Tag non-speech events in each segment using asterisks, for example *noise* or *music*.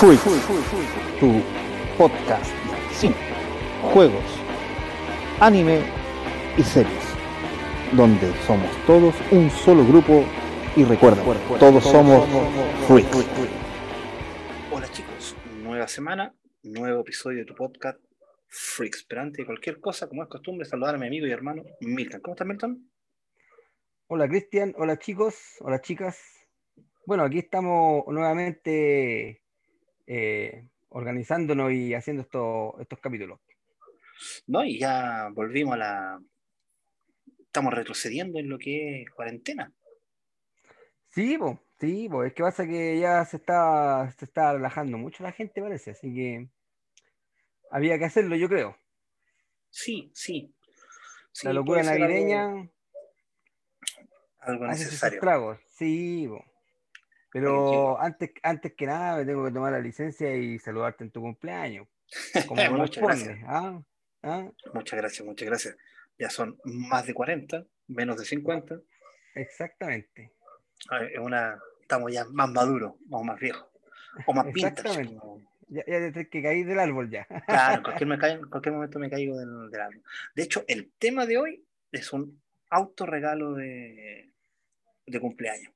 Freak, tu podcast de juegos, anime y series, donde somos todos un solo grupo y recuerda, todos somos Freak. Hola chicos, nueva semana, nuevo episodio de tu podcast Freaks. Pero antes de cualquier cosa, como es costumbre, saludar a mi amigo y hermano Milton. ¿Cómo estás, Milton? Hola, Cristian. Hola, chicos. Hola, chicas. Bueno, aquí estamos nuevamente eh, organizándonos y haciendo estos capítulos. No, y ya volvimos a la. Estamos retrocediendo en lo que es cuarentena. Sí, pues, sí, pues, es que pasa que ya se está, se está relajando mucho la gente, parece, así que había que hacerlo, yo creo. Sí, sí. la locura navideña. Algo, necesario. Sí, pues. Pero antes, antes que nada me tengo que tomar la licencia y saludarte en tu cumpleaños. *laughs* muchas gracias. ¿Ah? ¿Ah? Muchas gracias, muchas gracias. Ya son más de 40, menos de 50. Exactamente. una, estamos ya más maduros, o más viejos, o más pintas. Ya, ya que caí del árbol ya. Claro, en cualquier, *laughs* cualquier momento me caigo del, del, árbol. De hecho, el tema de hoy es un autorregalo de, de cumpleaños.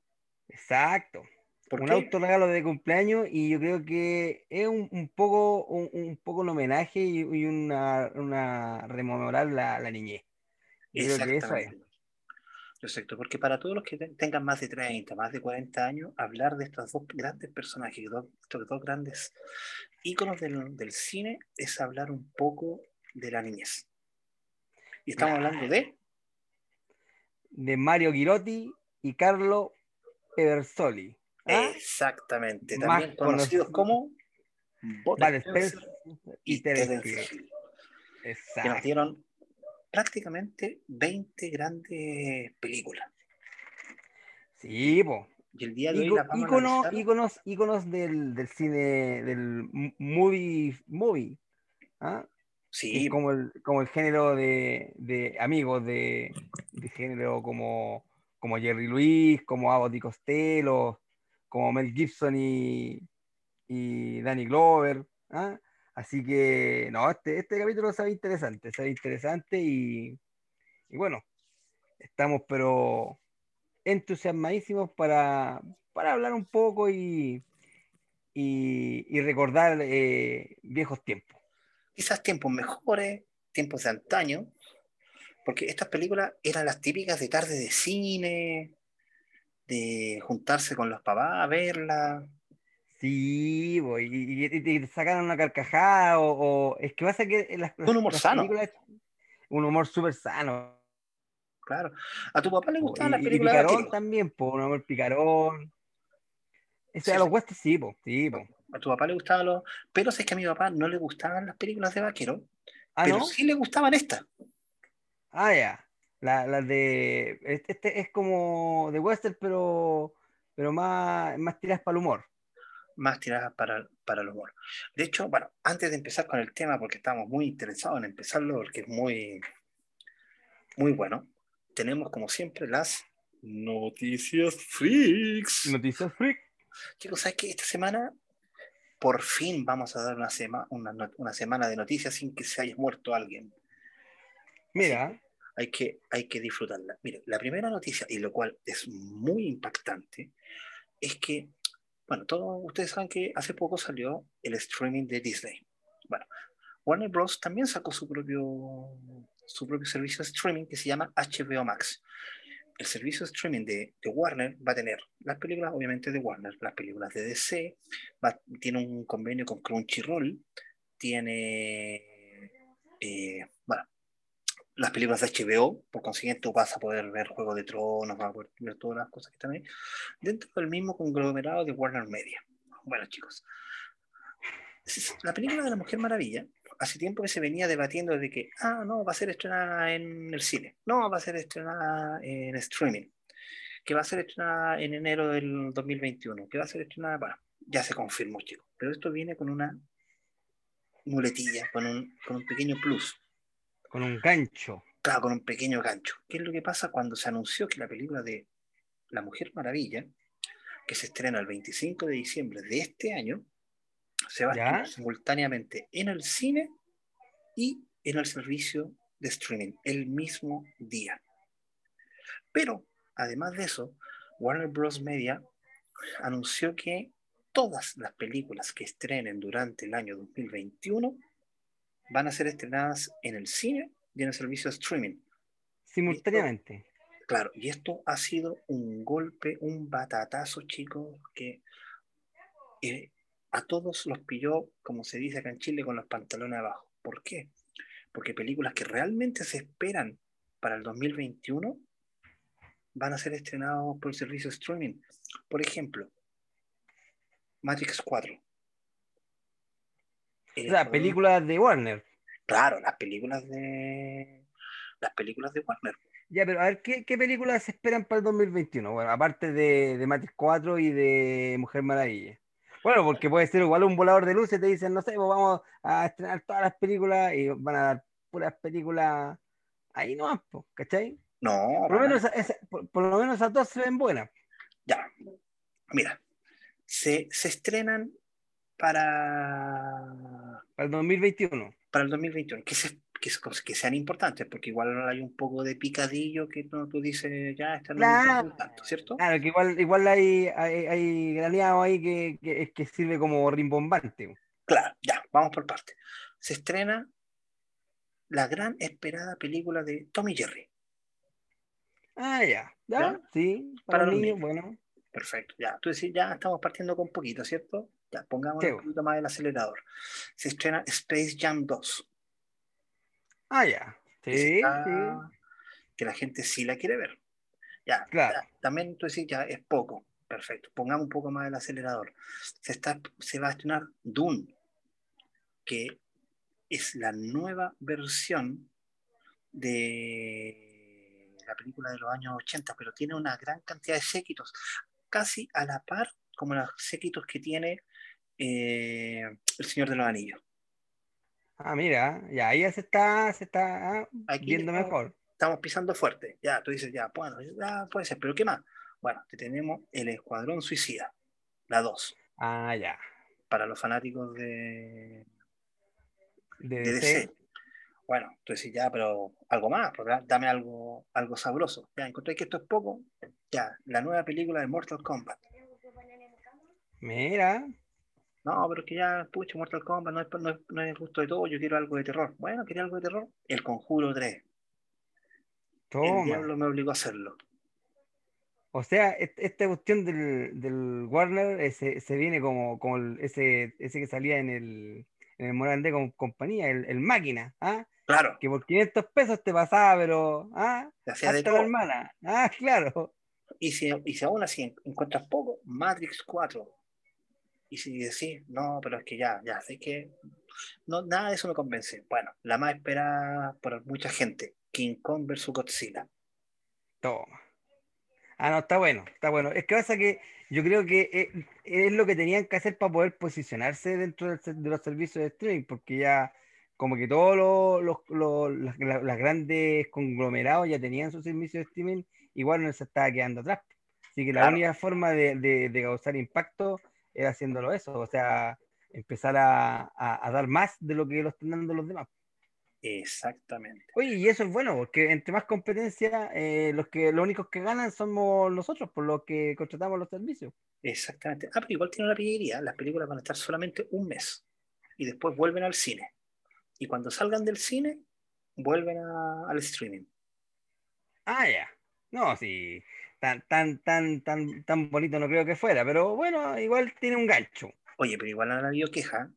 Exacto un autorregalo de cumpleaños y yo creo que es un, poco un, poco un homenaje y, una, una, rememorar la, la niñez. Yo creo que eso es. Exacto, porque para todos los que tengan más de 30, más de 40 años, hablar de estos dos grandes personajes, estos dos grandes íconos del, del, cine, es hablar un poco de la niñez. Y estamos hablando de... De Mario Girotti y Carlo Eversoli. ¿Ah? Exactamente, también conocidos como vale, y Terence Que nos dieron prácticamente 20 grandes películas. Sí, po. Y el día de hoy la íconos, íconos, del, del, cine, del movie, movie. ¿ah? Sí. Como el, como el género de, de amigos de, de, género como, como Jerry Luis, como Abbott y Costello, como Mel Gibson y, y Danny Glover. ¿ah? Así que, no, este, este capítulo se interesante, se interesante y, y bueno, estamos pero entusiasmadísimos para, para hablar un poco y, y, recordar eh, viejos tiempos. Quizás tiempos mejores, tiempos de antaño, porque estas películas eran las típicas de tarde de cine, de juntarse con los papás a verla. Sí, y, te sacaron una carcajada, o, es que pasa que las, un humor sano. Un humor súper sano. Claro. ¿A tu papá le gustaban las películas y picarón también, po, un humor picarón. Ese, a los huestes sí, po, sí, po. A tu papá le gustaban los... Pero es que a mi papá no le gustaban las películas de vaquero, ¿Ah, pero sí le gustaban estas. Ah, ya. La, de. Este es como de western, pero, pero más, más tiradas para el humor. Más tiradas para, para el humor. De hecho, bueno, antes de empezar con el tema, porque estamos muy interesados en empezarlo, porque es muy, muy bueno, tenemos como siempre las noticias freaks. Noticias freaks. Chicos, ¿sabes qué? Esta semana por fin vamos a dar una, una, una, semana de noticias sin que se haya muerto alguien. Mira hay que, hay que disfrutarla. Mire, la primera noticia, y lo cual es muy impactante, es que, bueno, todos ustedes saben que hace poco salió el streaming de Disney. Bueno, Warner Bros. también sacó su propio, su propio servicio de streaming que se llama HBO Max. El servicio de streaming de, de Warner va a tener las películas, obviamente, de Warner, las películas de DC, tiene un convenio con Crunchyroll, tiene, eh, bueno, las películas de HBO, por consiguiente tú vas a poder ver Juego de Tronos, vas a poder ver todas las cosas que están ahí, dentro del mismo conglomerado de Warner Media. Bueno, chicos, la película de la Mujer Maravilla, hace tiempo que se venía debatiendo de que, ah, no, va a ser estrenada en el cine, no, va a ser estrenada en streaming, que va a ser estrenada en enero del 2021, que va a ser estrenada, bueno, ya se confirmó, chicos, pero esto viene con una muletilla, con un, con un pequeño plus con un gancho. Claro, con un pequeño gancho. ¿Qué es lo que pasa cuando se anunció que la película de La Mujer Maravilla, que se estrena el 25 de diciembre de este año, Se va a estrenar simultáneamente en el cine y en el servicio de streaming el mismo día. Pero, además de eso, Warner Bros. Media anunció que todas las películas que estrenen durante el año 2021 van a ser estrenadas en el cine y en el servicio de streaming. Simultáneamente. Claro, y esto ha sido un golpe, un batatazo, chicos, que eh, a todos los pilló, como se dice acá en Chile, con los pantalones abajo. ¿Por qué? Porque películas que realmente se esperan para el 2021 van a ser estrenados por el servicio de streaming. Por ejemplo, Matrix 4. Escuadrón- películas de Warner. Claro, las películas de las películas de Warner. Ya, pero a ver, ¿qué, qué películas se esperan para el 2021? Bueno, aparte de, de Matrix 4 y de Mujer Maravilla. Bueno, porque puede ser igual un volador de luces, te dicen, no sé, pues vamos a estrenar todas las películas y van a dar puras películas ahí nomás, ¿cachai? No, Por lo, menos, esa- por, por lo menos esas dos se ven buenas. Ya, mira, se, se estrenan para, Para el 2021. para el 2021, que, se- que, que sean importantes, porque igual hay un poco de picadillo que no, tú dices, ya, no me Claro. importa tanto, ¿cierto? Claro, que igual, igual hay, hay, hay graneado ahí que, que, que sirve como rimbombante. Claro, ya, vamos por parte. Se estrena la gran esperada película de Tommy Jerry. Ah, ya. ¿Ya? ¿Ya? Sí, Para para, los los niños, niños. bueno. Perfecto, ya. Tú decís, ya estamos partiendo con poquito, ¿cierto? Ya, pongamos un poquito más el acelerador. Se estrena Space Jam 2. Ah, ya. que Sí, está- sí. que la gente sí la quiere ver. Ya, Claro. ya, también tú decís, ya es poco. Perfecto. Pongamos un poco más el acelerador. Se, está, se va a estrenar Dune, que es la nueva versión de la película de los años 80, pero tiene una gran cantidad de séquitos, casi a la par como los séquitos que tiene eh, El Señor de los Anillos. Ah, mira, ya ahí ya se está, se está ah, Aquí viendo estamos- mejor. estamos pisando fuerte. Ya, tú dices, ya, bueno, ya puede ser, pero ¿qué más? Bueno, te tenemos el Escuadrón Suicida, la 2, Ah, ya. para los fanáticos de, De de DC. DC. Bueno, tú decís, ya, pero algo más, ¿verdad? dame algo, algo sabroso. Ya, encontré que esto es poco. Ya, la nueva película de Mortal Kombat. Mira, No, pero es que ya, pucha, Mortal Kombat no es, no, es, no es el gusto de todo, yo quiero algo de terror. Bueno, quería algo de terror. El Conjuro 3. El toma. diablo me obligó a hacerlo. O sea, esta cuestión del, del Warner eh, se, viene como, como el- ese, ese que salía en el, en el Morandé con compañía, el, el máquina, ¿ah? Claro, Que por 500 pesos te pasaba, pero, ¿ah? hacía de Hasta la todo. hermana. Ah, *laughs* claro. Y si, y si aún así en- encuentras poco, Matrix 4. Y si decís, no, pero es que ya, ya, sé que no, nada de eso me convence. Bueno, la más esperada por mucha gente, King Kong vs. Godzilla. Toma. Ah, no, está bueno, está bueno. Es que pasa que yo creo que es, es lo que tenían que hacer para poder posicionarse dentro de los servicios de streaming, porque ya como que todos los, los, los- las, las- las grandes conglomerados ya tenían sus servicios de streaming, igual no se estaba quedando atrás. Así que la Claro. única forma de, de- de causar impacto era haciéndolo eso, o sea, empezar a, a- a dar más de lo que lo están dando los demás. Exactamente. Oye, y eso es bueno, porque entre más competencia, eh, los que los únicos que ganan somos nosotros, por los que contratamos los servicios. Exactamente. Ah, pero igual tiene una pillería. Las películas van a estar solamente un mes. Y después vuelven al cine. Y cuando salgan del cine, vuelven a- al streaming. Ah, ya. No, sí, tan, tan, tan, tan, tan bonito no creo que fuera, pero bueno, igual tiene un gancho. Oye, pero igual han habido queja.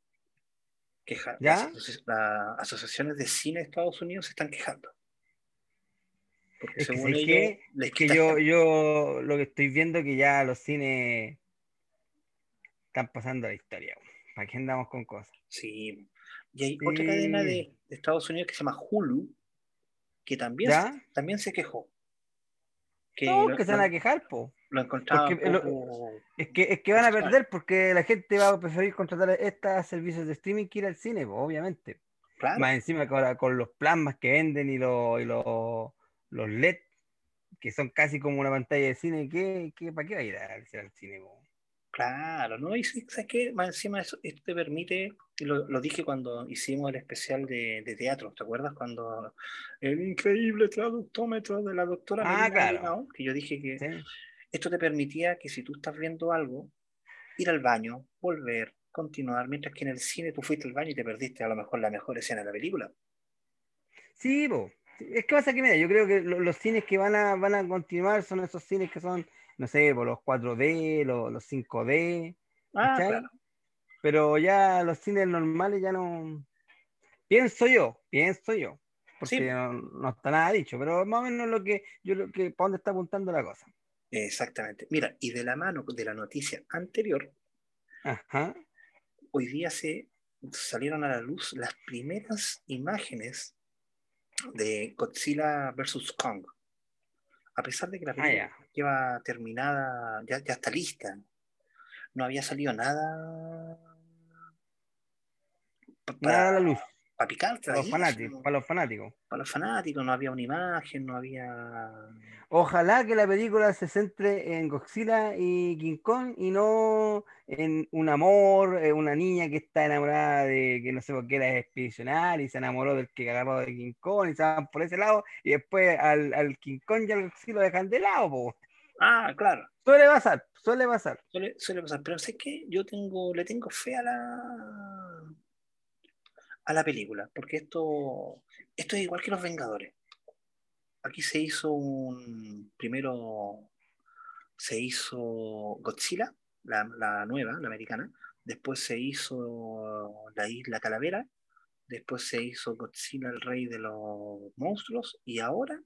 Queja. ¿Ya? Las, asoci- las asociaciones de cine de Estados Unidos se están quejando. Porque Es que, según ¿sabes ellos, les Es que yo, yo lo que estoy viendo que ya los cines están pasando a la historia. ¿Para qué andamos con cosas? Sí. Y hay Sí. otra cadena de, de Estados Unidos que se llama Hulu, que también, también se quejó. Que No, lo, que se van a quejar, po. lo encontraba porque lo- Es que, es que van a perder porque la gente va a preferir contratar estos servicios de streaming que ir al cine, po, obviamente. Claro, Más encima que ahora con los plasmas que venden y los, y los, los LED, que son casi como una pantalla de cine, ¿qué, qué, ¿para qué va a ir al, al cine? po? Claro, ¿no? Y ¿sabes qué? Más encima eso, esto te permite, lo, lo dije cuando hicimos el especial de, de teatro, ¿te acuerdas? Cuando el increíble traductómetro de la doctora Ah, claro. Que yo dije que ¿sí? esto te permitía que si tú estás viendo algo, ir al baño, volver, continuar, mientras que en el cine tú fuiste al baño y te perdiste a lo mejor la mejor escena de la película. Sí, po. Es que pasa que, mira, yo creo que lo- los cines que van a, van a continuar son esos cines que son, no sé, por los 4D, los, los 5D, Ah, claro. Pero ya los cines normales ya no. Pienso yo, pienso yo. Porque Sí. no, no está nada dicho, pero más o menos lo que yo lo que para dónde está apuntando la cosa. Exactamente. Mira, y de la mano de la noticia anterior, Ajá. hoy día se salieron a la luz las primeras imágenes de Godzilla vs. Kong. A pesar de que la Ah, película lleva terminada, ya, ya está lista, no había salido nada Nada para, la luz. para los fanáticos, para los fanáticos. para los fanáticos, no había una imagen, no había... Ojalá que la película se centre en Godzilla y King Kong y no en un amor, eh, una niña que está enamorada de que no sé por qué era expedicional y se enamoró del que agarró de King Kong y se van por ese lado y después al, al King Kong y al Godzilla lo dejan de lado, po. Ah, claro, Suele pasar, suele pasar. suele, suele pasar, pero sé que yo tengo, le tengo fe a la a la película, porque esto, esto es igual que Los Vengadores. Aquí se hizo un primero se hizo Godzilla, la, la nueva, la americana, después se hizo la isla Calavera, después se hizo Godzilla el rey de los monstruos y ahora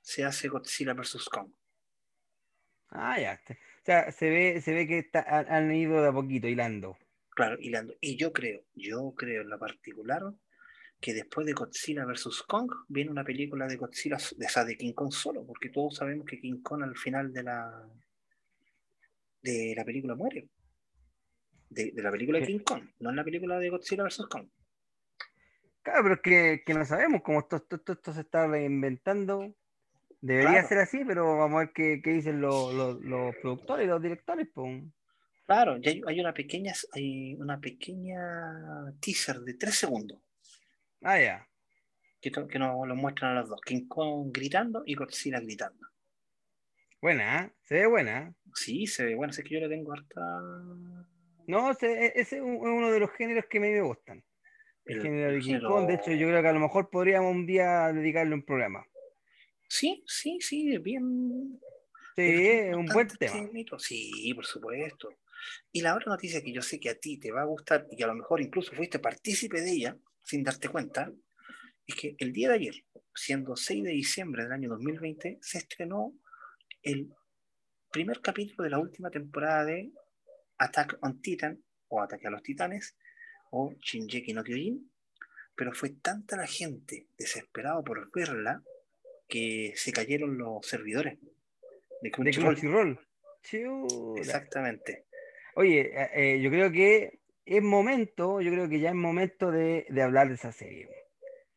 se hace Godzilla vs Kong. Ah, ya. O sea, se ve, se ve que han ido de a poquito hilando. Claro, hilando. Y yo creo, yo creo en lo particular que después de Godzilla vs. Kong viene una película de Godzilla, de, esa de King Kong solo, porque todos sabemos que King Kong al final de la de la película muere. De, de la película de. King Kong, no en la película de Godzilla vs. Kong. Claro, pero es que, que no sabemos cómo esto, esto, esto- esto se está reinventando. Debería Claro. ser así, pero vamos a ver qué, qué dicen los, los- los productores y los directores. Pues. Claro, ya hay, hay una pequeña, hay una pequeña teaser de tres segundos Ah, ya. que, que nos lo muestran a los dos, King Kong gritando y Godzilla gritando. Buena, ¿eh? se ve buena. Sí, se ve, bueno, sé que yo le tengo harta No, e- ese es un- es uno de los géneros que a mí me gustan. El, El- género de King Kong. De hecho, yo creo que a lo mejor podríamos un día dedicarle un programa. Sí, sí, sí, bien. Sí, es un buen tema. Sí, por supuesto. Y la otra noticia que yo sé que a ti te va a gustar y que a lo mejor incluso fuiste partícipe de ella sin darte cuenta, es que el día de ayer, siendo 6 de diciembre del año 2020, se estrenó el primer capítulo de la última temporada de Attack on Titan o Ataque a los Titanes o Shinjeki no Kyojin, pero fue tanta la gente desesperada por verla que se cayeron los servidores de Crunchyroll. Exactamente. Oye, eh, eh, yo creo que es momento, yo creo que ya es momento de, de hablar de esa serie.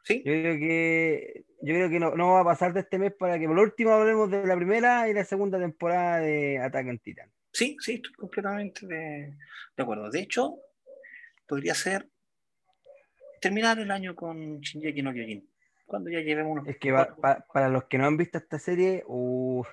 Sí, Yo creo que, yo creo que no, no va a pasar de este mes para que por último hablemos de la primera y la segunda temporada de Attack on Titan. sí, sí, estoy completamente de, de acuerdo. De hecho, podría ser terminar el año con Shinjeki no Kyojin. Cuando ya llevemos unos Es que va- pa- para los que no han visto esta serie, uff,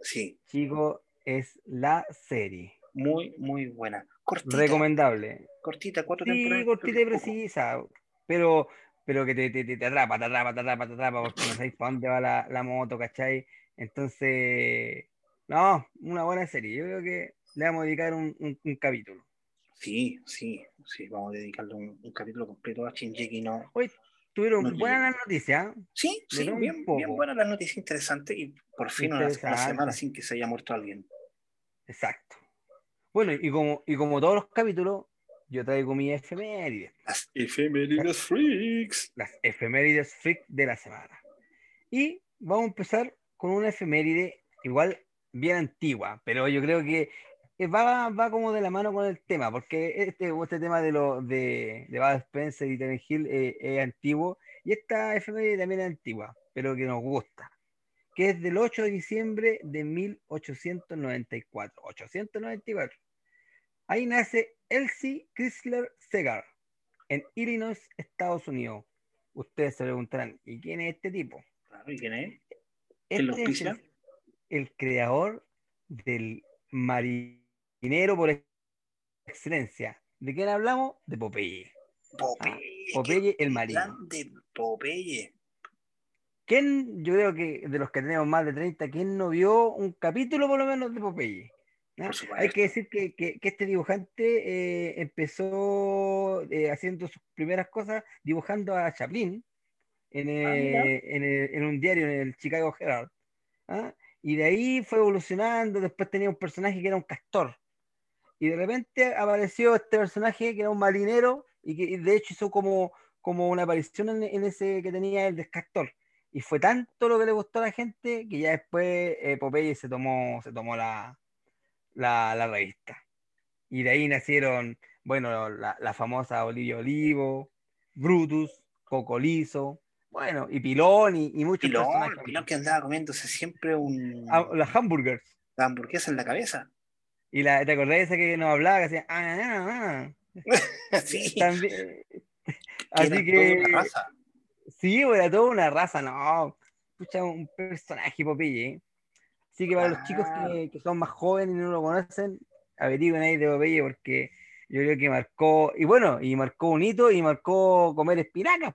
Sí, chicos, es la serie. Muy, muy buena. Cortita, Recomendable. cortita, cuatro Sí, temporadas. cortita y precisa, pero, pero que te, te, te, atrapa, te atrapa, te atrapa, te atrapa, porque no sabéis para dónde va la, la moto, ¿cachai? Entonces, no, una buena serie. Yo creo que le vamos a dedicar un, un- un capítulo. Sí, sí, sí, vamos a dedicarle un, un capítulo completo a Shinjeki no. Hoy tuvieron No buenas las noticias. ¿eh? Sí, sí, bien, bien buena la noticia interesante y por fin una, una semana sin que se haya muerto alguien. Exacto. Bueno, y como, y como todos los capítulos, yo traigo mi efemérides, Las efemérides freaks. las efemérides freak de la semana. Y vamos a empezar con una efeméride igual bien antigua, pero yo creo que va, va como de la mano con el tema, porque este, este tema de, lo, de, de Bud Spencer y Terence Hill eh, es antiguo, y esta efeméride también es antigua, pero que nos gusta, que es del 8 de diciembre de 1894. 894. Ahí nace Elsie Chrysler Segar en Illinois, Estados Unidos. Ustedes se preguntarán, ¿y quién es este tipo? Claro, ¿Y quién es? ¿Quién lo Este es el, el creador del marinero por excelencia. ¿De quién hablamos? De Popeye. Popeye. Popeye qué el marino. Grande Popeye. ¿Quién, yo creo que de los que tenemos más de 30, ¿quién no vio un capítulo por lo menos de Popeye? Hay que decir que, que- que este dibujante eh, empezó eh, haciendo sus primeras cosas dibujando a Chaplin en, Ah, eh, en, el- en un diario, en el Chicago Herald. ¿ah? Y de ahí fue evolucionando, después tenía un personaje que era un castor. Y de repente apareció este personaje que era un marinero y que y de hecho hizo como, como una aparición en, en ese que tenía el del castor. Y fue tanto lo que le gustó a la gente que ya después Popeye se tomó, se tomó la, la, la revista. Y de ahí nacieron, bueno, la, la famosa Olivia Olivo, Brutus, Cocolizo, bueno, y Pilón y, y muchos Pilón, personajes. Pilón que andaba comiéndose siempre un Ah, las hamburgers. la hamburguesa en la cabeza. Y la, ¿te acordás de esa que nos hablaba? Que hacía, ah, ah, *laughs* ah"? sí. También. *laughs* Así que, toda una raza. sí, era toda una raza, no. Pucha, un personaje Popeye. ¿eh? Así que para los chicos que, que son más jóvenes y no lo conocen, averigüen ahí de Popeye porque yo creo que marcó, y bueno, y marcó un hito y marcó comer espinacas.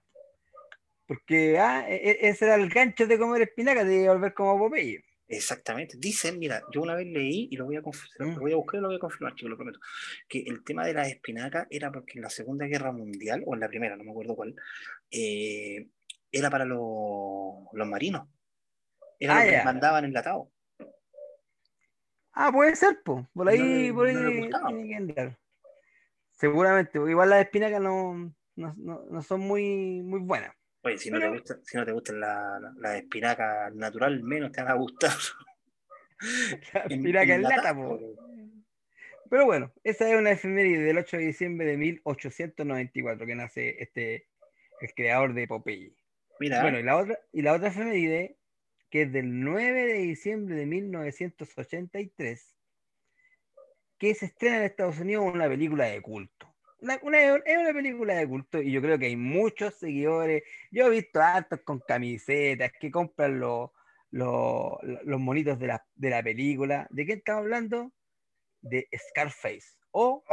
Porque ah, e- e- ese era el gancho de comer espinacas, de volver como Popeye. Exactamente. Dicen, mira, yo una vez leí y lo voy a, Mm. lo voy a buscar y lo voy a confirmar, chicos, lo prometo, que el tema de las espinacas era porque en la Segunda Guerra Mundial, o en la Primera, no me acuerdo cuál, eh, era para los, los marinos. Era Ah, lo que les mandaban enlatado. Ah, puede ser, pues. Por ahí, por ahí no tiene que andar. Seguramente, porque igual las espinacas no, no, no- no son muy, muy buenas. Oye, si no, Pero- te gusta, si no te gustan las la, las espinacas natural, menos te van a gustar. *laughs* La en- espinaca en lata, enlatadas, po. po. Pero bueno, esa es una efeméride del 8 de diciembre de 1894 que nace este, el creador de Popeye. Mira, Bueno, y la otra, y la otra efeméride, que es del 9 de diciembre de 1983, que se estrena en Estados Unidos una película de culto. Una- una- es una película de culto y yo creo que hay muchos seguidores. Yo he visto hartos con camisetas que compran los, los, los monitos de la, de la película. ¿De qué estamos hablando? De Scarface o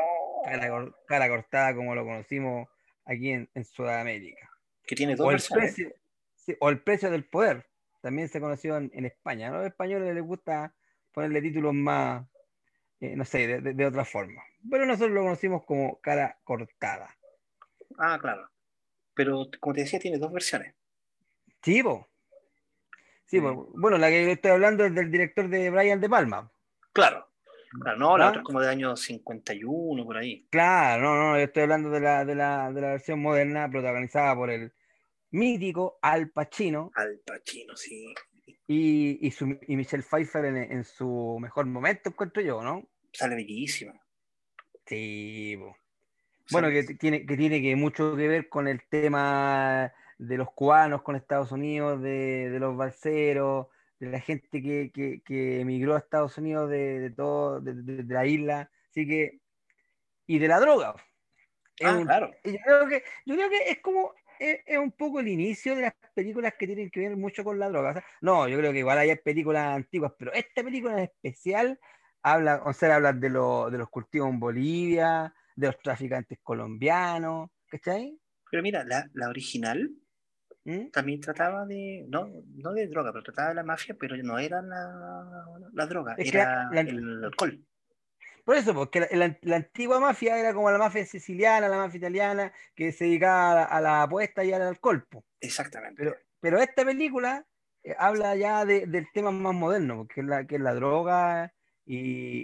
cara, cor- cara cortada como lo conocimos aquí en, en Sudamérica. que tiene dos O el, versiones. precio, sí, o el precio del poder. También se conoció en, en España. A los españoles les gusta ponerle títulos más, eh, no sé, de, de- de otra forma. Pero nosotros lo conocimos como cara cortada. Ah, claro. Pero como te decía, tiene dos versiones. Sí, po. Sí, Sí. po. bueno, la que yo estoy hablando es del director de Brian De Palma. Claro. Claro, no, la ¿Ah? otra es como de año 51, por ahí. Claro, no, no, yo estoy hablando de la, de la, de la versión moderna protagonizada por el mítico Al Pacino Al Pacino, sí. y, y, su- y Michelle Pfeiffer en, en su mejor momento, encuentro yo, ¿no? Sale bellísima. Sí. Bueno, que tiene, que tiene que mucho que ver con el tema de los cubanos con Estados Unidos, de, de los balseros, de la gente que, que, que emigró a Estados Unidos de, de todo, de, de- la isla, así que, y de la droga. Es Ah, un- claro. yo creo que, yo creo que es como, es, es un poco el inicio de las películas que tienen que ver mucho con la droga. O sea, no, yo creo que igual hay películas antiguas, pero esta película en especial habla, o sea, habla de, lo- de los cultivos en Bolivia, de los traficantes colombianos, ¿cachai? Pero mira, la, la original ¿Mm? también trataba de, no, no de droga, pero trataba de la mafia, pero no era la, la droga, Es era la- el alcohol. Por eso, porque la, la- la antigua mafia era como la mafia siciliana, la mafia italiana, que se dedicaba a la, a la apuesta y al alcohol. Exactamente. Pero, pero esta película eh, habla ya de- del tema más moderno, que es la, que es la droga y,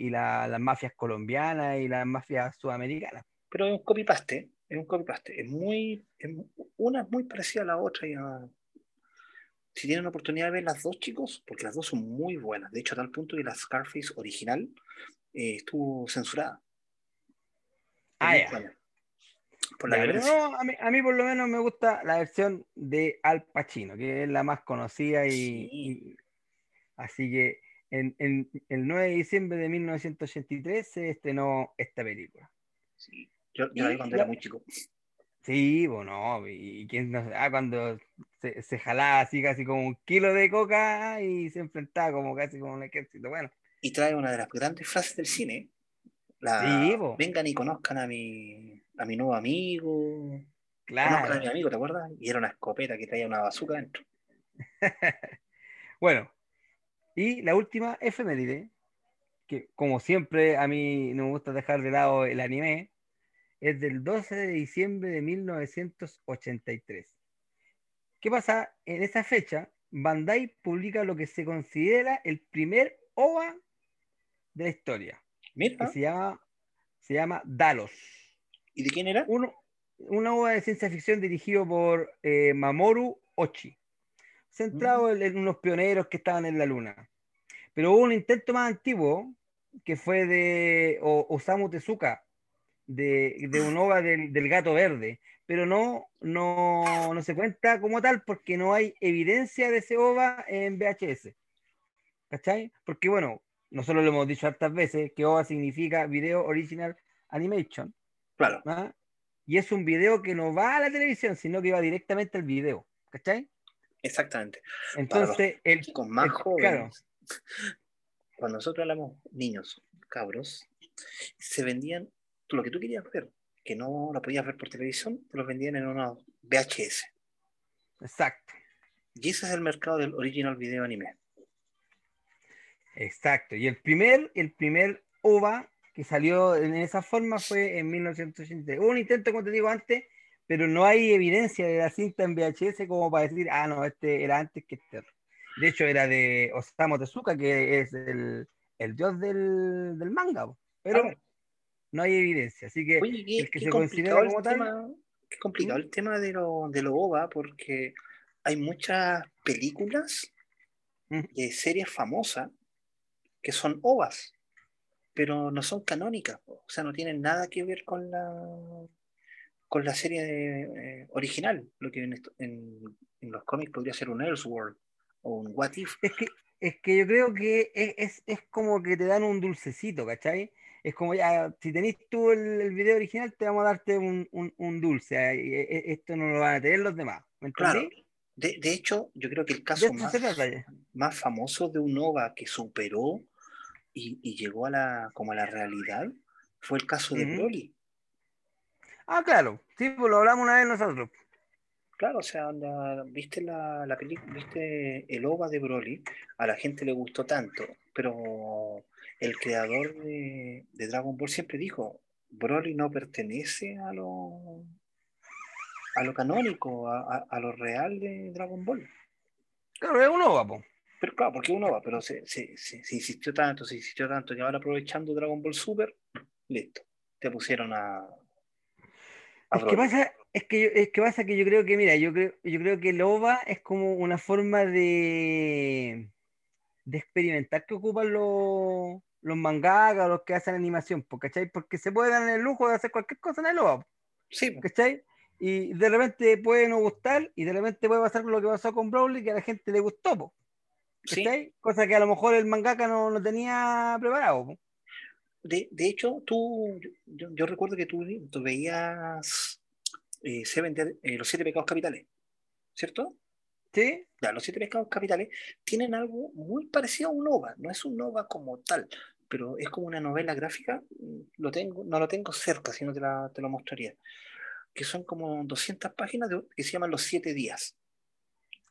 y la- las mafias colombianas y las mafias sudamericanas. Pero es un copy-paste, es un copy-paste. Es muy, es una es muy parecida a la otra. y a- Si tienen la oportunidad de ver las dos, chicos, porque las dos son muy buenas. De hecho, a tal punto que la Scarface original eh, estuvo censurada. Ah, ya. Por la Ya, no, a, mí, a mí por lo menos me gusta la versión de Al Pacino, que es la más conocida y, Sí. y- así que en, en el 9 de diciembre de 1983 se estrenó esta película. Sí. Yo, yo la vi cuando la- era muy chico. Sí, bueno, y quién no ah, cuando se, se jalaba así casi como un kilo de coca y se enfrentaba como casi como un ejército. Bueno, Y trae una de las grandes frases del cine. La, Sí. Vengan y conozcan a mi, a mi nuevo amigo. Conozcan a mi claro. amigo, ¿te acuerdas? Y era una escopeta que traía una bazooka dentro. *laughs* Bueno, y la última efeméride, que como siempre a mí no me gusta dejar de lado el anime, es del 12 de diciembre de 1983. ¿Qué pasa? En esa fecha, Bandai publica lo que se considera el primer OVA de la historia, Mira, se llama, se llama Dalos. ¿y de quién era? Uno, una obra de ciencia ficción dirigido por eh, Mamoru Ochi, centrado en, en unos pioneros que estaban en la luna. Pero hubo un intento más antiguo que fue de O- Osamu Tezuka, de, de un OVA del, del gato verde, pero no, no, no se cuenta como tal porque no hay evidencia de ese OVA en VHS. ¿Cachai? Porque bueno, nosotros lo hemos dicho hartas veces que OVA significa Video Original Animation. Claro, ¿ah? Y es un video que no va a la televisión, sino que va directamente al video. ¿Cachai? exactamente. Entonces, el, Chicos más el- jóvenes, *laughs* cuando nosotros hablamos niños, cabros, se vendían lo que tú querías ver, que no lo podías ver por televisión, te los vendían en unos VHS. exacto, Y ese es el mercado del original video anime. Exacto. Y el primer, el primer OVA que salió en esa forma fue en 1980. Hubo un intento, como te digo antes, pero no hay evidencia de la cinta en VHS como para decir, ah, no, este era antes que este. De hecho, era de Osamu Tezuka, que es el, el dios del, del manga, pero no hay evidencia. Así que Oye, qué, el que se considera como tal- tema, qué complicado el tema de lo, de lo OVA, porque hay muchas películas Mm. de series famosas que son OVAs, pero no son canónicas, o sea, no tienen nada que ver con la con la serie de- eh, original, lo que en, en- en los cómics podría ser un Elseworld o un What If. Es que, es que yo creo que es, es, es como que te dan un dulcecito, ¿cachai? Es como ya, si tenés tú el, el video original, te vamos a darte un, un, un dulce. eh, Esto no lo van a tener los demás. ¿Me Claro. De, de hecho, yo creo que el caso más, más famoso de un OVA que superó y, y llegó a la, como a la realidad fue el caso de. Broly. Ah, claro. Sí, pues lo hablamos una vez nosotros. Claro, o sea, viste la, la película, viste el OVA de Broly, a la gente le gustó tanto, pero el creador de, de Dragon Ball siempre dijo, Broly no pertenece a lo, a lo canónico, a, a- a lo real de Dragon Ball. Claro, es un ova, po. Pero claro, porque uno va, pero se, se, se- se insistió tanto, se insistió tanto, que ahora aprovechando Dragon Ball Super, listo, te pusieron a... a Es que pasa, es que, yo- es que pasa que yo creo que, mira, yo creo, yo creo que el OVA es como una forma de, de experimentar que ocupan los, los mangakas, los que hacen animación, ¿cachai? Porque se puede dar el lujo de hacer cualquier cosa en el OVA, Sí, ¿cachai? Y de repente puede no gustar, y de repente puede pasar lo que pasó con Broly, que a la gente le gustó, po, sí. Cosa que a lo mejor el mangaka no, no tenía preparado. De, de hecho, tú, yo, yo recuerdo que tú, tú veías eh, Seven eh, los siete pecados capitales, ¿cierto? ¿Sí? Ya, los siete pecados capitales tienen algo muy parecido a un OVA, no es un OVA como tal, pero es como una novela gráfica, mm, lo tengo, no lo tengo cerca, si no te, la- te lo mostraría, que son como 200 páginas de- que se llaman Los Siete Días,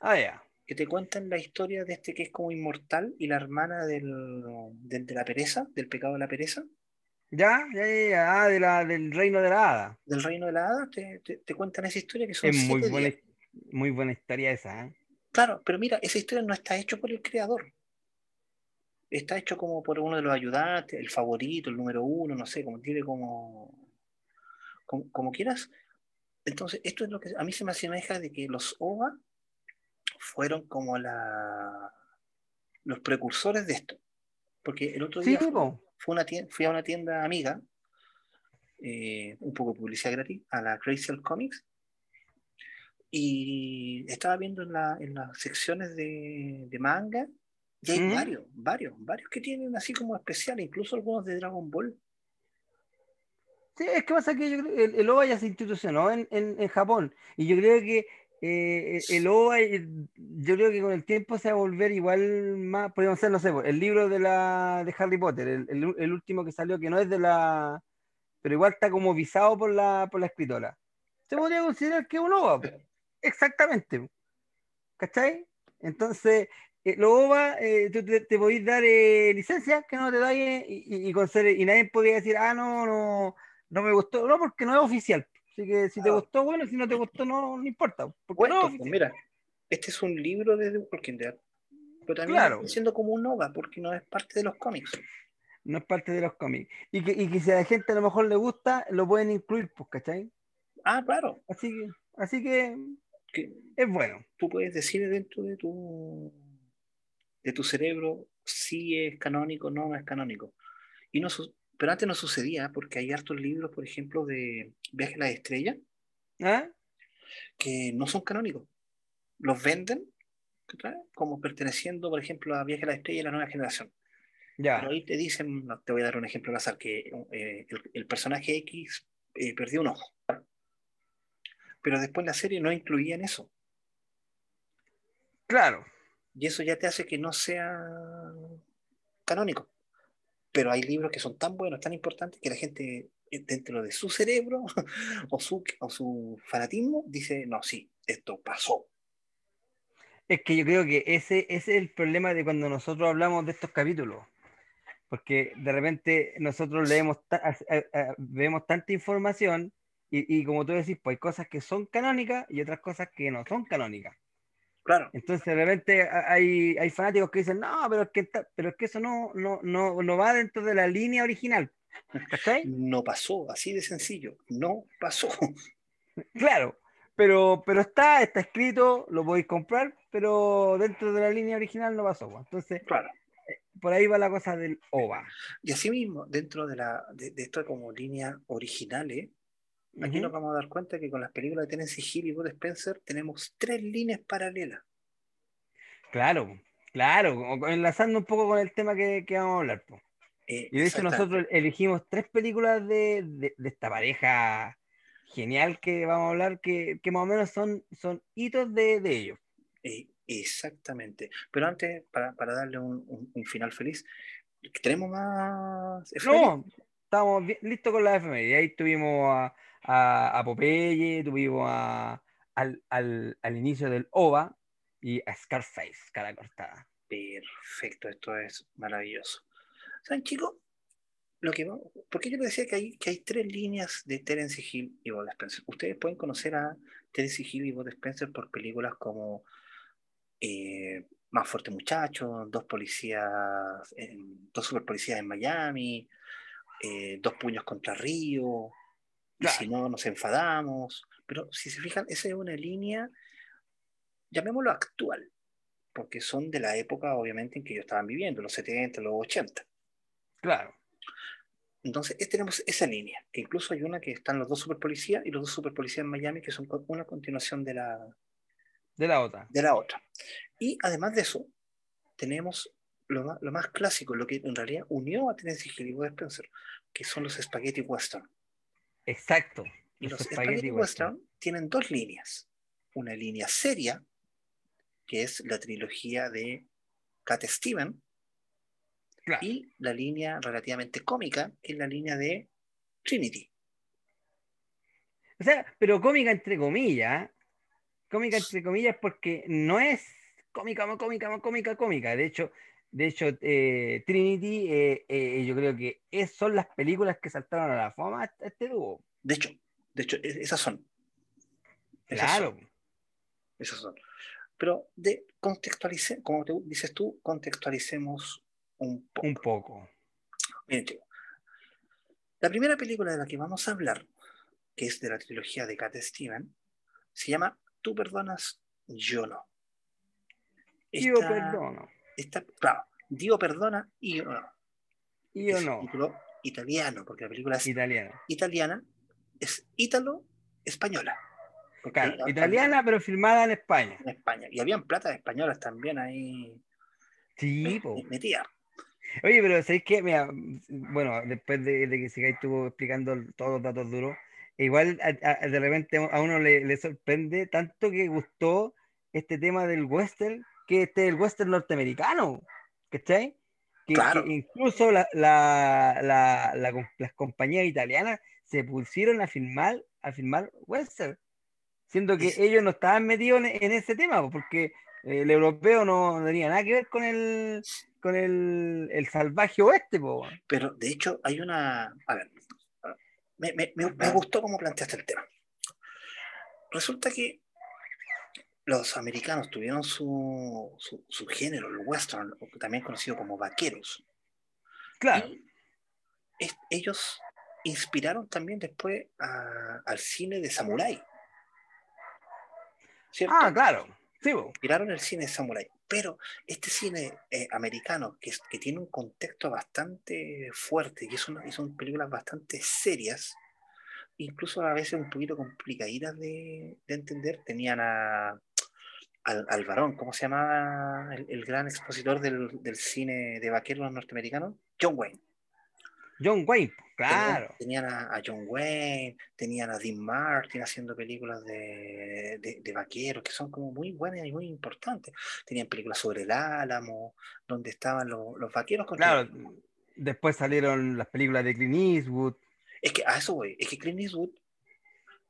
Ah, ya. Que te cuentan la historia de este que es como inmortal y la hermana del, del- de la pereza, del pecado de la pereza, Ya, ya, ya, ya, ah, de la, del reino de la hada. del reino de la hada, te, te- te cuentan esa historia que son Es muy buena, días. muy buena historia esa, ¿eh? Claro, pero mira, esa historia no está hecho por el creador. Está hecho como por uno de los ayudantes, el favorito, el número uno, no sé, como tiene como, como, como quieras. Entonces, esto es lo que a mí se me asemeja de que los OVA fueron como la, los precursores de esto. Porque el otro Sí, día fue una tienda, fui a una tienda amiga, eh, un poco de publicidad gratis, a la Crazy Comics, y estaba viendo en, la- en las secciones de, de manga Y hay Ujú. varios, varios, varios que tienen así como especial, incluso algunos de Dragon Ball. Sí, es que pasa que yo creo el, el OVA ya se institucionó en, en, en Japón y yo creo que eh, el OVA, yo creo que con el tiempo se va a volver igual más, podríamos ser, no sé, el libro de, la, de Harry Potter, el, el- el último que salió, que no es de la, pero igual está como visado por la, por la escritora. Se podría considerar que es un OVA, exactamente. ¿Cachai? Entonces, eh, los OVA, eh, tú te, te podéis dar eh, licencia que no te da y, y, y con ser- y nadie podría decir, ah, no, no, no me gustó, no, porque no es oficial. Así que si te Ah. gustó, bueno, si no te gustó, no, no importa. Porque Bueno, no es pues mira, este es un libro de The Walking Dead, pero también Claro. está siendo como un nova porque no es parte de los cómics. No es parte de los cómics. Y que, y que si a la gente a lo mejor le gusta, lo pueden incluir, pues, ¿cachai? Ah, claro, Así que, así que que es bueno. tú puedes decir dentro de tu de tu cerebro si es canónico o no, no es canónico. Y no pero antes no sucedía porque hay hartos libros, por ejemplo, de Viaje a la Estrella ¿Ah? que no son canónicos. Los venden como perteneciendo, por ejemplo, a Viaje a la Estrella y la nueva generación. Ya. Pero ahí te dicen, no, te voy a dar un ejemplo al azar, que eh, el, el personaje X eh, perdió un ojo. Pero después la serie no incluía en eso. Claro. Y eso ya te hace que no sea canónico. Pero hay libros que son tan buenos, tan importantes, que la gente eh, dentro de su cerebro *laughs* o su, o su fanatismo dice, no, sí, esto pasó. Es que yo creo que ese, ese es el problema de cuando nosotros hablamos de estos capítulos. Porque de repente nosotros leemos, vemos tanta información y, y como tú decís, pues hay cosas que son canónicas y otras cosas que no son canónicas. Claro, Entonces de repente hay, hay fanáticos que dicen, no, pero es que, pero es que eso no, no, no, no va dentro de la línea original. ¿Cachai? no pasó, así de sencillo, no pasó. *laughs* Claro, pero, pero está, está escrito, lo podéis comprar, pero dentro de la línea original no pasó. pues. Entonces, Claro. por ahí va la cosa del OVA. Y asimismo, dentro de, la, de, de esto como líneas originales, aquí nos vamos a dar cuenta que con las películas de Tennessee Hill y Bud Spencer tenemos tres líneas paralelas. Claro, claro, enlazando un poco con el tema que, que vamos a hablar. po. Eh, Y de hecho nosotros elegimos tres películas de, de- de esta pareja genial que vamos a hablar, que, que más o menos son, son hitos de, de ellos. Eh, exactamente. Pero antes, para, para darle un, un- un final feliz, ¿tenemos más? efemérides? No, estábamos bien- listos con la efeméride. Ahí tuvimos a, a, Popeye, tuvimos a, al, al, al inicio del OVA y a Scarface, cara cortada. Perfecto, esto es maravilloso. ¿Saben, chicos? Lo que va- ¿Por qué yo les decía que hay, que hay tres líneas de Terence Hill y Bud Spencer? Ustedes pueden conocer a Terence Hill y Bud Spencer por películas como eh, Más Fuerte Muchacho, Dos Policías, Dos Super Policías en Miami, eh, Dos Puños contra Río, y Claro. si no, nos enfadamos. Pero si se fijan, esa es una línea, llamémoslo actual, porque son de la época, obviamente, en que ellos estaban viviendo, los 70, los 80. Claro, Entonces, es- tenemos esa línea, que incluso hay una que están los dos superpolicías y los dos superpolicías en Miami, que son una continuación de la, de la otra. de la otra. Y además de eso, tenemos lo más, lo más clásico, lo que en realidad unió a Tennessee Hill y Spencer, que son los spaghetti western. Exacto. Y los spaghetti western tienen dos líneas. Una línea seria, que es la trilogía de Cat Steven, Claro. y la línea relativamente cómica, que es la línea de Trinity. O sea, pero cómica entre comillas. ¿eh? Cómica entre comillas porque no es cómica, cómica, cómica, cómica. De hecho, de hecho eh, Trinity, eh, eh, yo creo que es, son las películas que saltaron a la fama a este dúo. De hecho, de hecho, esas son. Esas Claro. son, esas son. Pero de contextualice, como te dices tú, contextualicemos un poco. Un poco. Miren, chicos, La primera película de la que vamos a hablar, que es de la trilogía de Cat Steven, se llama Tú perdonas, yo no. Yo perdono. Esta- claro, Dio perdona y yo no. Y es no. título italiano, porque la película es Italiana. italiana, es ítalo-española. Claro, italiana, pero filmada en España. en España. Y habían platas españolas también ahí Sí, metía. Oye, pero ¿sabéis qué? Mira, bueno, después de, de que Sigai estuvo explicando todos los datos duros, igual a- a- de repente a uno le, le sorprende tanto que gustó este tema del western, que este es el western norteamericano, ¿cachai? Que, Claro. que incluso la- la- la- las compañías italianas se pusieron a filmar, a filmar western, siendo que Es- ellos no estaban metidos en, en ese tema, po, porque el europeo no, no tenía nada que ver con el, con el, el salvaje oeste, po. Pero de hecho hay una... A ver, me, me- me- me gustó cómo planteaste el tema. Resulta que los americanos tuvieron su, su, su género, el western, también conocido como vaqueros. Claro, Y es- ellos inspiraron también después a- al cine de samurái. ¿Cierto? ah, claro, sí, inspiraron el cine samurái. Pero este cine eh, americano, que, es- que tiene un contexto bastante fuerte, y es una- y son películas bastante serias, incluso a veces un poquito complicaditas de, de entender, tenían a, al, al varón, ¿cómo se llamaba el, el gran expositor del, del cine de vaqueros norteamericanos? John Wayne. John Wayne, Tenían, claro. tenían a, a John Wayne, tenían a Dean Martin haciendo películas de, de, de vaqueros que son como muy buenas y muy importantes. Tenían películas sobre el Álamo, donde estaban los, los vaqueros contra Claro, después salieron las películas de Clint Eastwood. Es que a eso voy, es que Clint Eastwood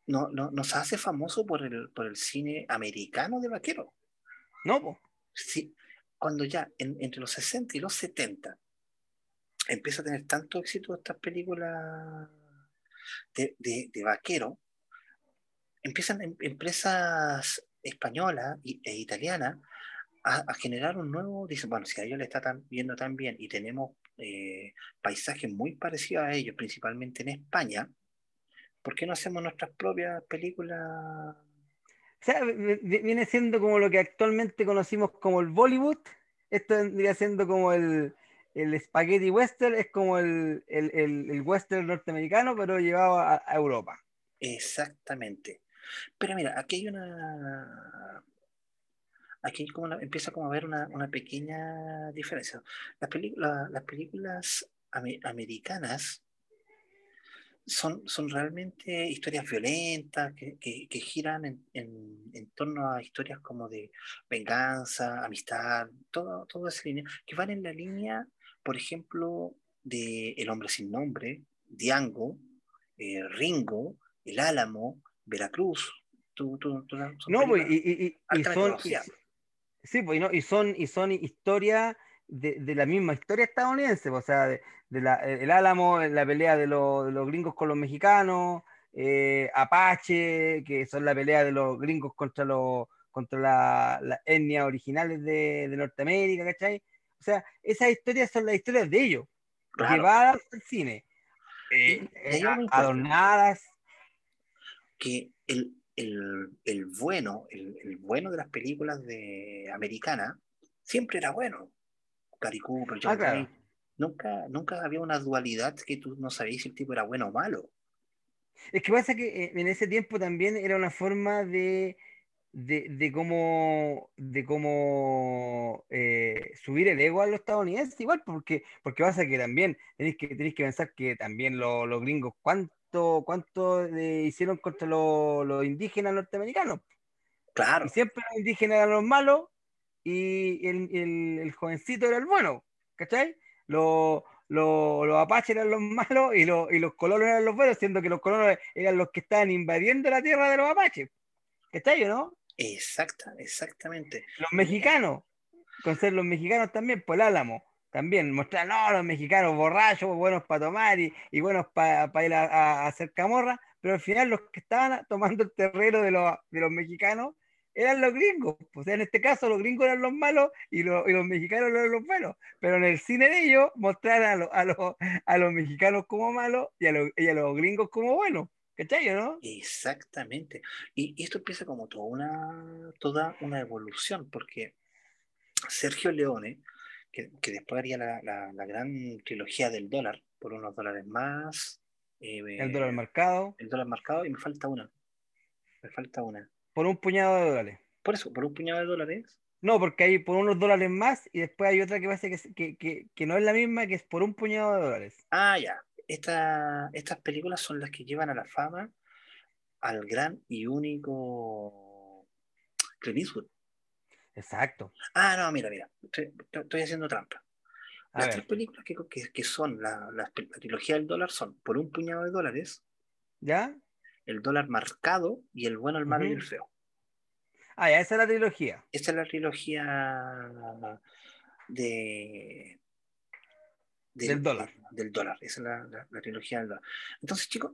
no, no, nos hace famoso por el, por el cine americano de vaqueros. No, po. Sí, cuando ya en- entre los 60 y los 70 empieza a tener tanto éxito estas películas de, de, de vaquero, empiezan em- empresas españolas e italianas a, a generar un nuevo, dicen, bueno, si a ellos le está tan, viendo tan bien y tenemos eh, paisajes muy parecidos a ellos, principalmente en España, ¿por qué no hacemos nuestras propias películas? O sea, vi- vi- viene siendo como lo que actualmente conocimos como el Bollywood. Esto vendría siendo como el, el spaghetti western, es como el, el, el- western norteamericano, pero llevado a, a Europa. Exactamente. Pero mira, aquí hay una. Aquí hay como una- empieza como a haber una, una pequeña diferencia. Las, la- las películas ame- americanas son, son realmente historias violentas que, que- que giran en, en- en torno a historias como de venganza, amistad, todo, todo esa línea, que van en la línea, por ejemplo, de El hombre sin nombre, Diango, eh, Ringo, El Álamo, Veracruz. Tú- tú- tú- No, pues, y, y- y- son, sí, pues, no, y son, y son historias de, de la misma historia estadounidense, pues, o sea, de, de la, el Álamo, la pelea de, los- de los gringos con los mexicanos, eh, Apache, que son la pelea de los gringos contra los contra la- las etnias originales de, de Norteamérica, ¿cachai? O sea, esas historias son las historias de ellos, Claro. llevadas al cine, eh, eh, adornadas, que el, el- el bueno, el, el bueno de las películas de americanas siempre era bueno. Gary Cooper, John Ah, claro. Nunca, nunca había una dualidad que tú no sabías si el tipo era bueno o malo. Es que pasa que eh, en ese tiempo también era una forma de, de, de cómo, de cómo eh, subir el ego a los estadounidenses, igual, porque, porque pasa que también tenéis que, tenéis que pensar que también lo- los gringos, ¿cuánto, cuánto eh, hicieron contra los, los indígenas norteamericanos? Claro, Y siempre los indígenas eran los malos y el, el- el jovencito era el bueno, ¿cachai? Los, los, los apaches eran los malos y los, y los colonos eran los buenos, siendo que los colonos eran los que estaban invadiendo la tierra de los apaches, ¿cachai o no? exacta, exactamente. Los mexicanos, con ser los mexicanos también, por el Álamo, también mostrar, no, los mexicanos borrachos, buenos para tomar y, y buenos para ir a, a hacer camorra, pero al final los que estaban tomando el terreno de los, de los mexicanos eran los gringos. O sea, en este caso los gringos eran los malos y, los- y los mexicanos eran los buenos. Pero en el cine de ellos mostrar a, los- a, los, a los mexicanos como malos y a, los, y a los gringos como buenos. ¿Cachai, no? Exactamente. Y, y esto empieza como toda una, toda una evolución, porque Sergio Leone, que, que después haría la, la- la gran trilogía del dólar, por unos dólares más. eh, El dólar marcado el dólar marcado, y me falta una. Me falta una. Por un puñado de dólares. Por eso, por un puñado de dólares, No, porque hay por unos dólares más y después hay otra que parece que, que, que, que no es la misma, que es por un puñado de dólares. Ah, ya. Esta, estas películas son las que llevan a la fama al gran y único Clint Eastwood. Exacto. Ah, no, mira, mira. Estoy, estoy haciendo trampa. Las tres películas que, que, que son la, la- la trilogía del dólar son por un puñado de dólares, ¿Ya? El dólar marcado y el bueno, el malo y el feo. Ah, ya, esa es la trilogía. Esta es la trilogía de, Del dólar. Del dólar. Esa es la, la- la trilogía del dólar. Entonces, chicos,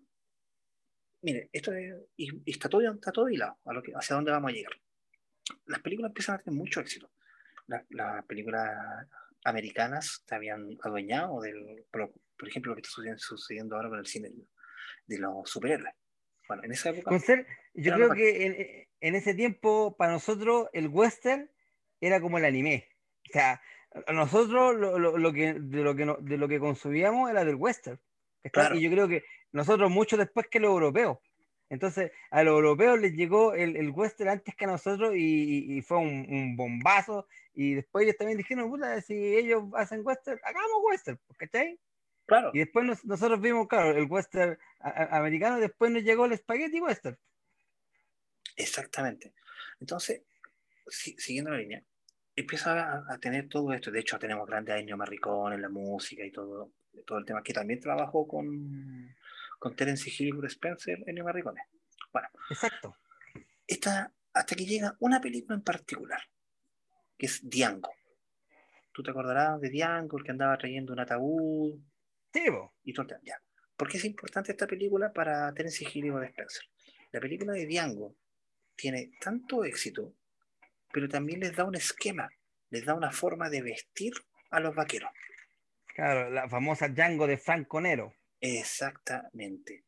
mire, esto es, y, y está todo, está todo hilado a lo que, hacia dónde vamos a llegar. Las películas empiezan a tener mucho éxito. La- Las películas americanas se habían adueñado del, por, por ejemplo, lo que está sucediendo, sucediendo ahora con el cine de los superhéroes. Bueno, en esa época, Con ser, yo creo que en, en ese tiempo, para nosotros, el western era como el anime. O sea, nosotros lo, lo- lo que, de, lo que no- de lo que consumíamos era del western. Y yo creo que nosotros mucho después que los europeos. Entonces, a los europeos les llegó el, el western antes que a nosotros y, y- fue un, un bombazo. Y después ellos también dijeron, puta, si ellos hacen western, hagamos western, ¿cachai? Claro, Y después nos- nosotros vimos, claro, el western a- americano, después nos llegó el spaghetti western. Exactamente. Entonces, si- siguiendo la línea, empieza a, a tener todo esto. De hecho, tenemos grandes Ennio Morricone en la música y todo, todo el tema, que también trabajó con, con Terence Hill y Bruce Spencer, Ennio Morricone. Exacto. Esta, hasta que llega una película en particular, que es Diango. ¿Tú te acordarás de Diango, el que andaba trayendo un ataúd Sí, po. y tema? Ya. ¿Por qué es importante esta película para Terence Hill y Bruce Spencer? La película de Diango tiene tanto éxito, pero también les da un esquema, les da una forma de vestir a los vaqueros. Claro, la famosa Django de Franco Nero. Exactamente.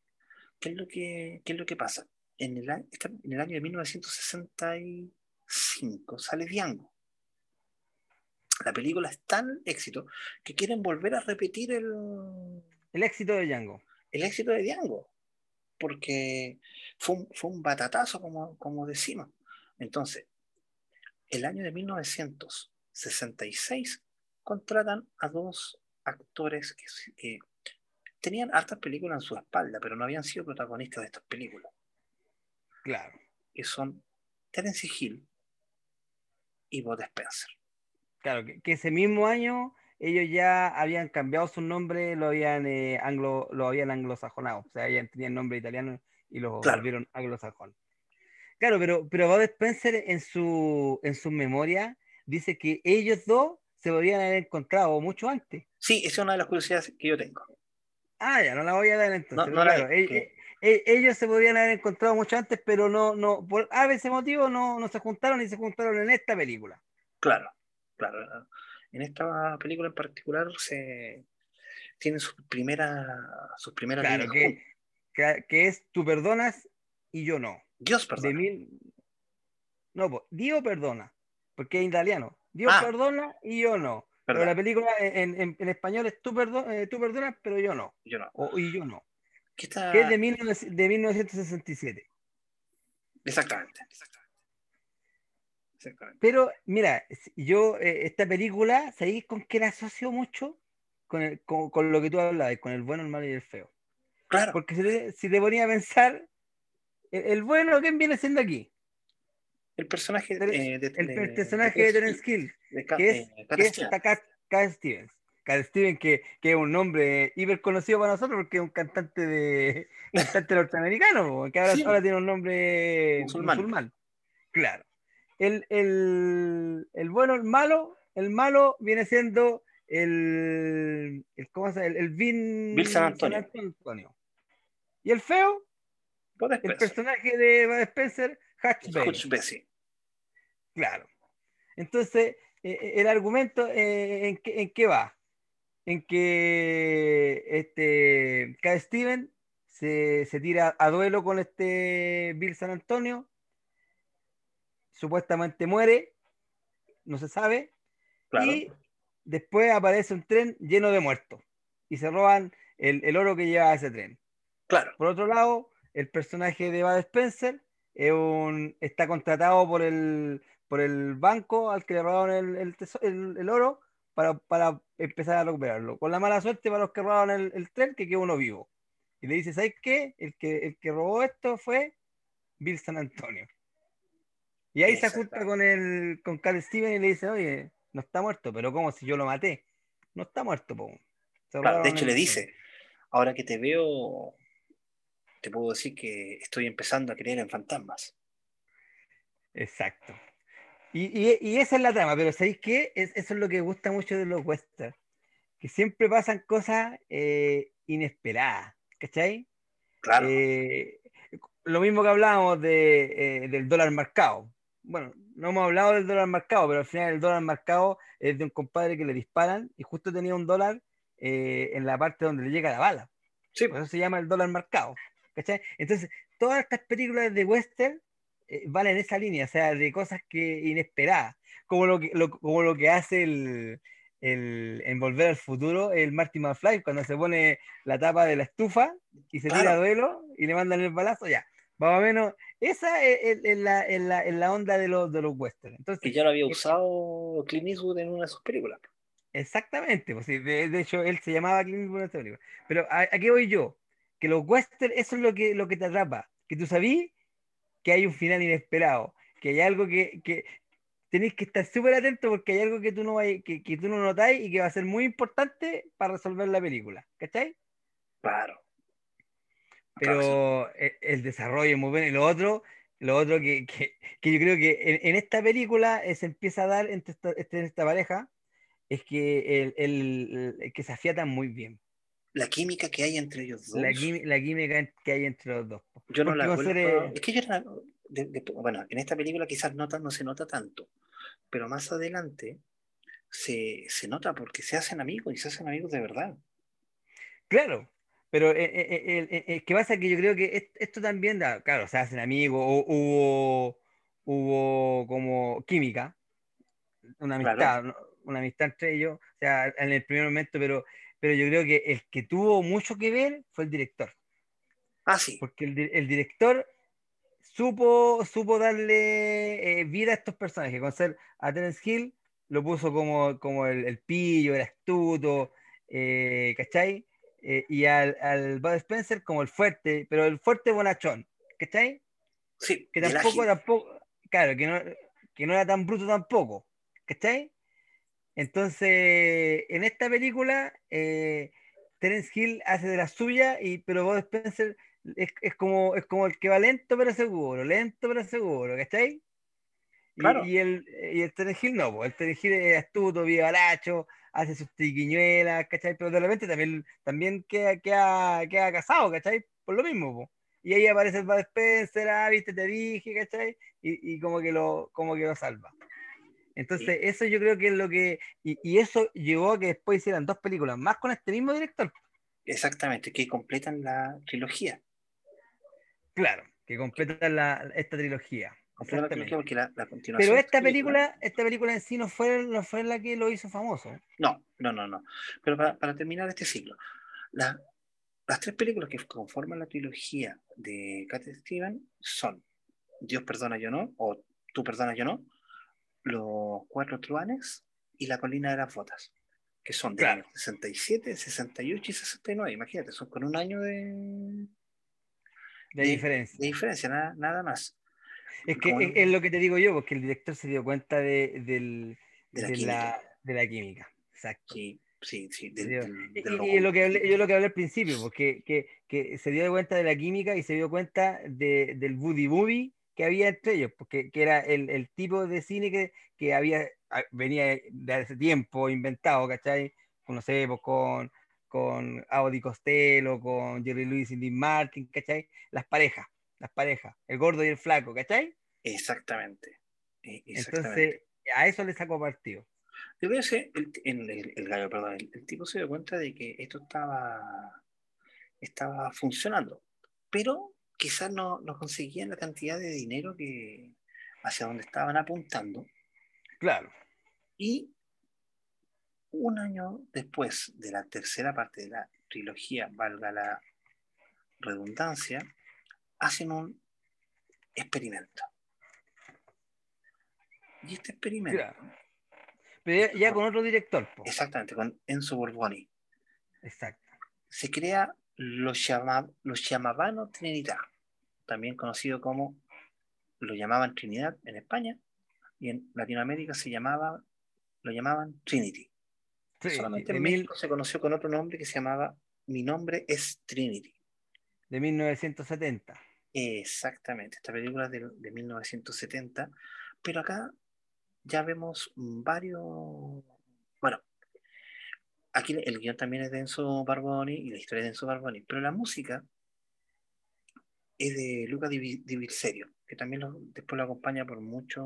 ¿Qué es lo que, qué es lo que pasa? En el, en el año de 1965 sale Diango. La película es tan éxito que quieren volver a repetir el, El éxito de Django. el éxito de Diango, porque fue un, fue un batatazo, como, como decimos. Entonces, el año de 1966 contratan a dos actores que, que tenían hartas películas en su espalda, pero no habían sido protagonistas de estas películas, Claro. que son Terence Hill y Bud Spencer. Claro, que, que ese mismo año ellos ya habían cambiado su nombre, lo habían eh, anglo, lo habían anglosajonado. O sea, ya tenían nombre italiano y lo Claro. volvieron anglosajón. Claro, pero, pero Bud Spencer en su, en su memoria dice que ellos dos se podrían haber encontrado mucho antes. Sí, esa es una de las curiosidades que yo tengo. Ah, ya, no la voy a dar entonces. No, claro, hay, e- que- e- e- ellos se podrían haber encontrado mucho antes, pero no, no, por a veces motivo no, no se juntaron y se juntaron en esta película. Claro, claro. En esta película en particular se tienen sus primeras sus primeras Claro, que, que, que es tú perdonas y yo no. Dios De perdón. mil... No, pues, Dio perdona, porque es italiano. Dios Ah. perdona y yo no. Pero la película en, en- en español es tú, eh, tú perdonas, pero yo no. yo no. O, y yo no. Que está- Que es de, 19 de 1967. Exactamente. Exactamente. Pero mira, yo eh, esta película, ¿sabéis con qué la asocio mucho? Con, el- con, con lo que tú hablabas, con el bueno, el malo y el feo. Claro, Porque si te, si te ponía a pensar, el, el bueno, ¿quién viene siendo aquí? el personaje eh, de, El, de- personaje de Terence Hill, que es, eh, que es Stevens. Cat, Stevens. Cat Stevens, que, que es un nombre hiper conocido para nosotros porque es un cantante de *laughs* cantante norteamericano, que ahora, Sí. ahora tiene un nombre Musulmán. musulmán. Claro. El, el, el bueno, el malo, el malo viene siendo el, el ¿cómo se llama? El, el Vin Bill San Antonio. Antonio. Y el feo, el personaje de Bud Spencer, Hutch. Hutch Bessie. Claro. Entonces, eh, eh, el argumento, eh, ¿en, qué, ¿en qué va? En que este Cat Steven se, se tira a duelo con este Bill San Antonio, supuestamente muere, no se sabe, Claro. y después aparece un tren lleno de muertos y se roban el, el oro que lleva ese tren. Claro. Por otro lado, el personaje de Bud Spencer es un- está contratado por el, por el banco al que le robaron el, el, oro para, para empezar a recuperarlo. Con la mala suerte para los que robaron el, el tren, que quedó uno vivo. Y le dice, ¿sabes qué? El que, el que robó esto fue Bill San Antonio. Y ahí se junta con el con Cal Steven y le dice, oye, no está muerto, pero ¿cómo si yo lo maté? No está muerto, po. Claro, de hecho le tren". dice, ahora que te veo, te puedo decir que estoy empezando a creer en fantasmas. Exacto. Y, y- y esa es la trama, pero ¿sabéis qué? Es- eso es lo que gusta mucho de los westerns, que siempre pasan cosas eh, inesperadas, ¿cachai? Claro, Eh, lo mismo que hablábamos de, eh, del dólar marcado. Bueno, no hemos hablado del dólar marcado, pero al final el dólar marcado es de un compadre que le disparan y justo tenía un dólar eh, en la parte donde le llega la bala. sí, Por eso se llama el dólar marcado. ¿cachai? Entonces, todas estas películas de western eh, van en esa línea, o sea, de cosas que inesperadas, como lo que, lo- como lo que hace el, el, en Volver al Futuro el Marty McFly cuando se pone la tapa de la estufa y se tira a duelo y le mandan el balazo, ya. Más o menos, esa es, es- es la, la- es la onda de los, de los westerns. Entonces, que ya lo había usado Clint Eastwood en una de sus películas. Exactamente, pues de, de hecho él se llamaba Clint Eastwood en esta película. Pero ¿a, a qué voy yo? Que los western, eso es lo que, lo que te atrapa, que tú sabís que hay un final inesperado, que hay algo que, que tenéis que estar súper atento porque hay algo que tú no vais- que, que tú no notáis y que va a ser muy importante para resolver la película, ¿cachai? Claro. Claro, Pero e- el, desarrollo es muy bueno y lo otro, lo otro que, que- que yo creo que en, en esta película eh, se empieza a dar entre esta, entre esta pareja es que, el, el- el- que se afiatan muy bien. La química que hay entre ellos dos. la, la química que hay entre los dos. Yo no la Porque con encuentro- ser, eh, Es que yo era- de- de- bueno, en esta película quizás nota, no se nota tanto, pero más adelante se, se nota porque se hacen amigos y se hacen amigos de verdad. Claro, pero eh, eh, eh, eh, eh, ¿qué pasa? Que yo creo que est- esto también, da, claro, se hacen amigos, hu- hubo, hubo como química, una Claro. amistad, ¿no? una amistad entre ellos, o sea, en el primer momento, pero, pero yo creo que el que tuvo mucho que ver fue el director. Ah, sí, porque el, el director supo, supo darle eh, vida a estos personajes. Con ser a Terence Hill lo puso como, como el, el pillo, el astuto, ¿cachai? Eh, y al, al Bud Spencer como el fuerte, pero el fuerte bonachón, ¿cachai? sí, Que tampoco, tampoco, claro, que no, que no era tan bruto tampoco, ¿cachai? Entonces, en esta película, eh, Terence Hill hace de la suya, y, pero Bob Spencer es, es como, es como el que va lento pero seguro, lento pero seguro, ¿cachai? Y, Claro. y el, y el Terence Hill no, el Terence Hill es astuto, vivaracho, hace sus triquiñuelas, ¿cachai? Pero de repente también, también queda, queda, queda casado, ¿cachai? Por lo mismo, po. Y ahí aparece el Bud Spencer, ah, viste, te dije, ¿cachai? Y, y como, que lo, como que lo salva. Entonces, eso yo creo que es lo que. Y, y eso llevó a que después hicieran dos películas más con este mismo director. Exactamente, que completan la trilogía. Claro, que completan la, esta trilogía. La porque la, la continuación Pero de esta película- película, esta película en sí no fue, no fue la que lo hizo famoso. No, no, no, no. Pero para, para terminar este ciclo, la- las tres películas que conforman la trilogía de Cat Steven son Dios perdona yo no, o Tú perdonas yo no, Los Cuatro Truanes y La Colina de las Botas, que son de Claro. 67, 68 y 69. Imagínate, son con un año de, De diferencia. de diferencia, nada, nada más. Es que es, es lo que te digo yo, porque el director se dio cuenta de, del- De la de química. la, de la química. Exacto. Sí, sí, sí. Y, y- lo que hablé- yo lo que hablé al principio, porque que, que se dio cuenta de la química y se dio cuenta de, del Woody Movie que había entre ellos, porque que era el, el tipo de cine que, que había, venía de hace tiempo inventado, ¿cachai? No sé, pues, con, con Audi Costello, con Jerry Lewis y Dean Martin, ¿cachai? Las parejas, las parejas, el gordo y el flaco, ¿cachai? Exactamente. eh, exactamente. Entonces, a eso le sacó partido. Yo creo que el, el, el- el gallo, perdón, el, el tipo se dio cuenta de que esto estaba, estaba funcionando, pero quizás no, no conseguían la cantidad de dinero que hacia donde estaban apuntando. Claro. Y un año después de la tercera parte de la trilogía, valga la redundancia, hacen un experimento. Y este experimento, Claro. Pero ya, ya con otro director. po. exactamente, con Enzo Borboni, Exacto. se crea lo, llama, lo llamaban Trinidad, también conocido como lo llamaban Trinidad en España y en Latinoamérica se llamaba, lo llamaban Trinity. Sí, Solamente en mil- México se conoció con otro nombre que se llamaba Mi nombre es Trinity. de 1970. Exactamente, esta película es de, de 1970, pero acá ya vemos varios, bueno, aquí el guion también es de Enzo Barboni y la historia es de Enzo Barboni, pero la música es de Luca Di, Vi- Di Virserio, que también lo- después lo acompaña por mucho,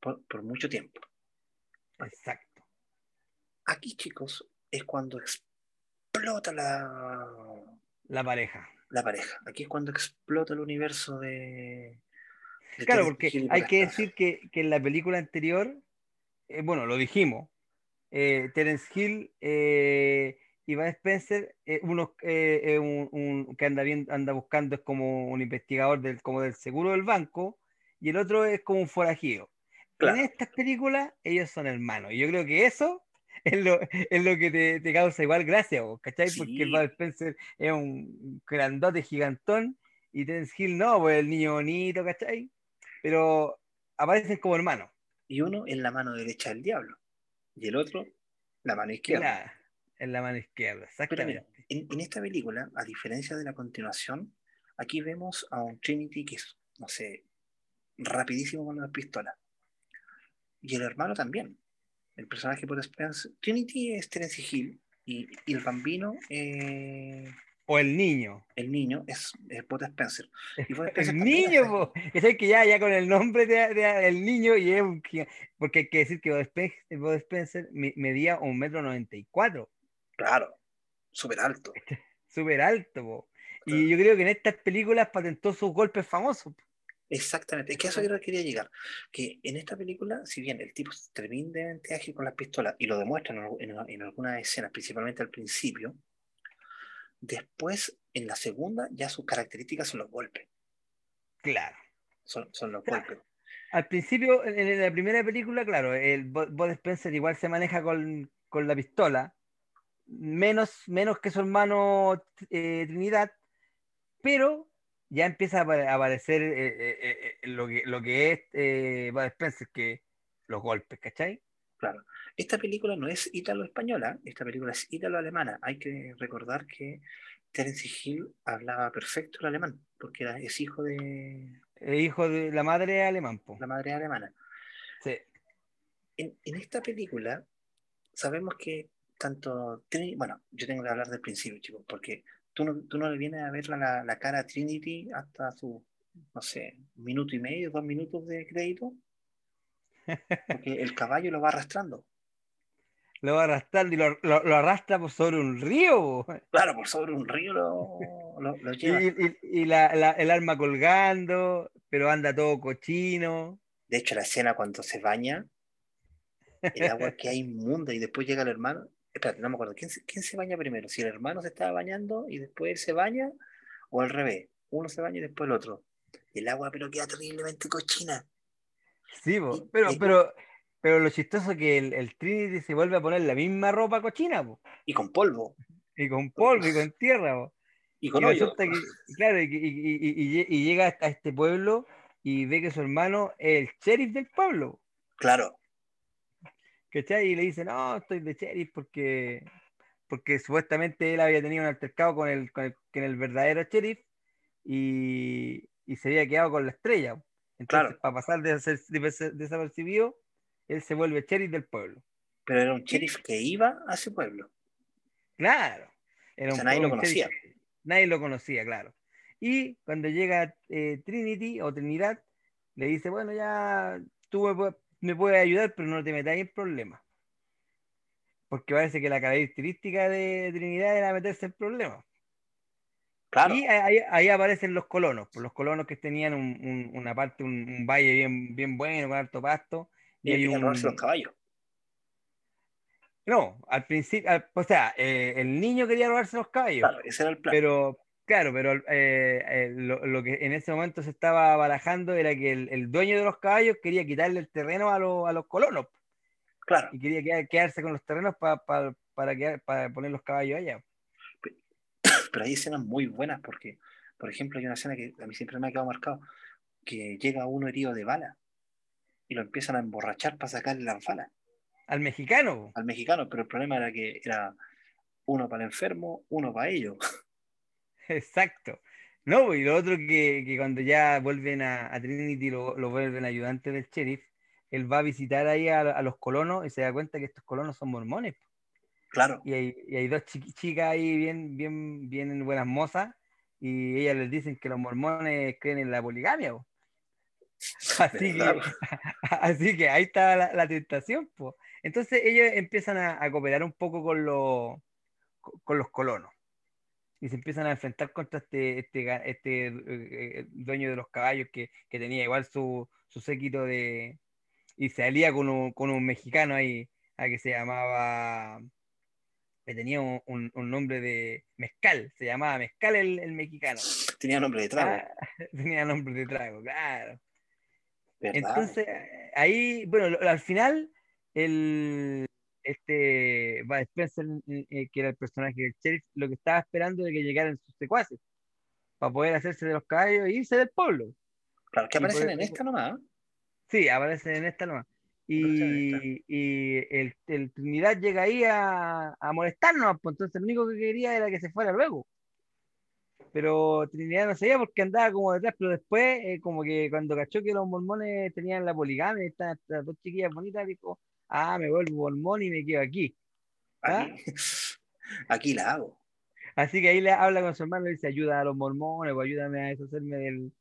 por, por mucho tiempo. Exacto. Aquí, chicos, es cuando explota la, La pareja. La pareja. Aquí es cuando explota el universo de. de Claro, porque hay que Spencer. decir que, que en la película anterior, eh, bueno, lo dijimos, eh, Terence Hill eh, y Spencer, eh, uno eh, eh, un, un- que anda, bien, anda buscando es como un investigador del, como del seguro del banco, y el otro es como un forajido. Claro. En estas películas, ellos son hermanos, y yo creo que eso es lo, es lo que te, te causa igual gracia, vos, ¿cachai? Sí. Porque Bud Spencer es un grandote gigantón, y Terence Hill no, pues el niño bonito, ¿cachai? Pero aparecen como hermanos. Y uno en la mano derecha del diablo. Y el otro, la mano En izquierda. la, en la mano izquierda, Pero mira, exactamente. en, en esta película, a diferencia de la continuación, aquí vemos a un Trinity que es, no sé, rapidísimo con las pistolas. Y el hermano también. El personaje por Spencer. Trinity es Terence Hill y, y el bambino, eh, O el niño. el niño, es, es Spencer. Y *laughs* El Spencer niño. Es que ya, ya con el nombre de, de- el niño y es un porque hay que decir que Bud Spencer, medía un metro noventa y cuatro, Claro, súper alto. *laughs* súper alto, po. Y yo creo que en estas películas patentó sus golpes famosos. po. Exactamente, es que a eso yo quería llegar. Que en esta película, si bien el tipo es tremendamente ágil con las pistolas y lo demuestra en, en- en algunas escenas, principalmente al principio, después en la segunda ya sus características son los golpes. Claro. Son, son los Claro. golpes. Al principio, en, la primera película, claro, el Bud Spencer igual se maneja con, con la pistola, menos, menos que su hermano eh, Trinidad, pero ya empieza a apa- a aparecer eh, eh, eh, lo, que, lo que es eh, Bud Spencer, que los golpes, ¿cachai? Claro. Esta película no es ítalo-española, esta película es ítalo-alemana. Hay que recordar que Terence Hill hablaba perfecto el alemán, porque era, es hijo de Eh, hijo de la madre alemán, po. la madre alemana. Sí. en, en esta película sabemos que tanto bueno, yo tengo que hablar del principio, chicos, porque tú no, tú no le vienes a ver la, la cara a Trinity hasta su, no sé, un minuto y medio, dos minutos de crédito, *laughs* porque el caballo lo va arrastrando. Lo va arrastrando y lo, lo- lo arrastra por sobre un río. Claro, por sobre un río lo, lo, lo *laughs* Y, lleva. y- y la- la- el arma colgando, pero anda todo cochino. De hecho, la escena cuando se baña, el agua *laughs* que hay inmunda y después llega el hermano. Espérate, no me acuerdo. ¿Quién se, quién se baña primero? Si el hermano se estaba bañando y después él se baña, o al revés. Uno se baña y después el otro. Y el agua, pero queda terriblemente cochina. Sí. Y- pero, y- pero, pero lo chistoso es que el, el Trinity se vuelve a poner la misma ropa cochina. Y con polvo. y con polvo y con tierra. Y con y hoyo. resulta que, claro, y llega a este pueblo y ve que su hermano es el sheriff del pueblo, Claro. ¿Cachai? Y le dice, no, estoy de sheriff porque, porque supuestamente él había tenido un altercado con el, con el, con el verdadero sheriff y, y se había quedado con la estrella. Entonces, Claro. para pasar de ser des- desapercibido, él se vuelve sheriff del pueblo. Pero era un sheriff que iba a ese pueblo. Claro. Era O sea, un- nadie lo un sheriff- conocía. Nadie lo conocía, claro. Y cuando llega eh, Trinity o Trinidad, le dice, bueno, ya tú me, pu- me puedes ayudar, pero no te metas en problemas. Porque parece que la característica de Trinidad era meterse en problemas. Claro. Y ahí, ahí aparecen los colonos, pues los colonos que tenían un- un- una parte, un, un valle bien, bien bueno, con alto pasto. Y Y hay querían un, robarse los caballos. No, al principio, al- o sea, eh, el niño quería robarse los caballos, Claro, ese era el plan. pero, Claro, pero eh, eh, lo, lo que en ese momento se estaba barajando era que el, el dueño de los caballos quería quitarle el terreno a, los- a los colonos Claro, y quería quedar- quedarse con los terrenos pa- pa- para, quedar- para poner los caballos allá. *coughs* pero hay escenas muy buenas porque, por ejemplo, hay una escena que a mí siempre me ha quedado marcado, que llega uno herido de bala y lo empiezan a emborrachar para sacarle las balas Al mexicano. al mexicano, pero el problema era que era uno para el enfermo, uno para ellos. *laughs* Exacto. No, y lo otro que, que cuando ya vuelven a, a Trinity, lo, lo vuelven ayudante del sheriff, él va a visitar ahí a, a los colonos y se da cuenta que estos colonos son mormones. Claro, Y hay, y hay dos chicas ahí bien, bien, bien buenas mozas y ellas les dicen que los mormones creen en la poligamia. po. *laughs* Así que, *laughs* así que ahí está la, la tentación. po. Entonces ellos empiezan a, a cooperar un poco con, con con los colonos y se empiezan a enfrentar contra este, este, este eh, eh, dueño de los caballos que, que tenía igual su, su séquito de... y se alía con un, con un mexicano ahí a que se llamaba... que tenía un, un- un nombre de Mezcal, se llamaba Mezcal el, el mexicano. tenía nombre de trago, Ah, *laughs* tenía nombre de trago, claro. ¿verdad? Entonces, ahí, bueno, al final, el, este Bud Spencer, eh, que era el personaje del sheriff, lo que estaba esperando era que llegaran sus secuaces para poder hacerse de los caballos e irse del pueblo. claro, que aparecen eso- en esta nomás. ¿eh? Sí, aparecen en esta nomás. Y, y el, el Trinidad llega ahí a, a molestarnos, pues entonces lo único que quería era que se fuera luego. Pero Trinidad no sabía porque andaba como detrás, pero después, eh, como que cuando cachó que los mormones tenían la poligamia, y estaban estas dos chiquillas bonitas, dijo, ah, me vuelvo mormón y me quedo aquí. ¿Ah? Aquí, *laughs* aquí la hago. Así que ahí le habla con su hermano y dice, ayuda a los mormones, o ayúdame a deshacerme del,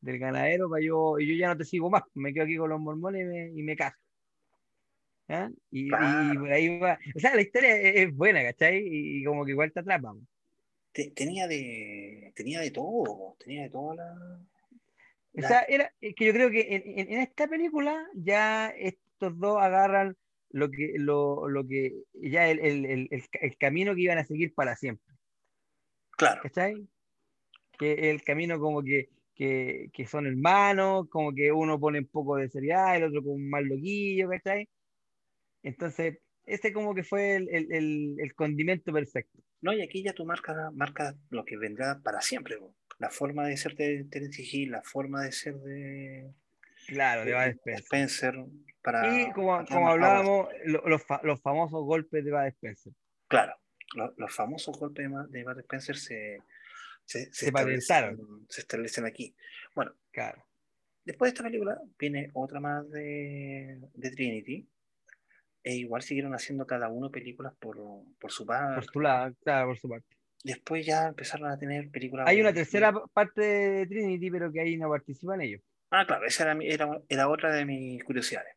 del ganadero, para yo, y yo ya no te sigo más, me quedo aquí con los mormones y me, y me caso. ¿Ah? Y, y Claro. por ahí va, o sea, la historia es, es buena, ¿cachai? Y, y como que igual te atrapa. Te- tenía de tenía de todo, tenía de toda la, O la- sea, era, es que yo creo que en, en- en esta película ya estos dos agarran lo que, lo, lo que, ya el, el, el, el, el camino que iban a seguir para siempre. claro, ¿cachai? Que el camino como que, que, que son hermanos, como que uno pone un poco de seriedad, el otro como un mal loquillo, ¿cachai? Entonces, ese como que fue el, el, el, el condimento perfecto. No, y aquí ya tú marcas marca lo que vendrá para siempre. La forma de ser de Terence la forma de ser de, Claro, de de Spencer. Spencer. Para, Y como, como hablábamos, lo- los, los famosos golpes de Bud Spencer. Claro, lo- los famosos golpes de, Bud Spencer se, se, se Se establecen, se establecen aquí. Bueno, Claro. después de esta película viene otra más de, de Trinity. E igual siguieron haciendo cada uno películas por, por su parte. Por su lado, claro, por su parte. Después ya empezaron a tener películas. Hay una tercera parte de Trinity, pero que ahí no participa en ello. Ah, claro, esa era, mi- era, era otra de mis curiosidades.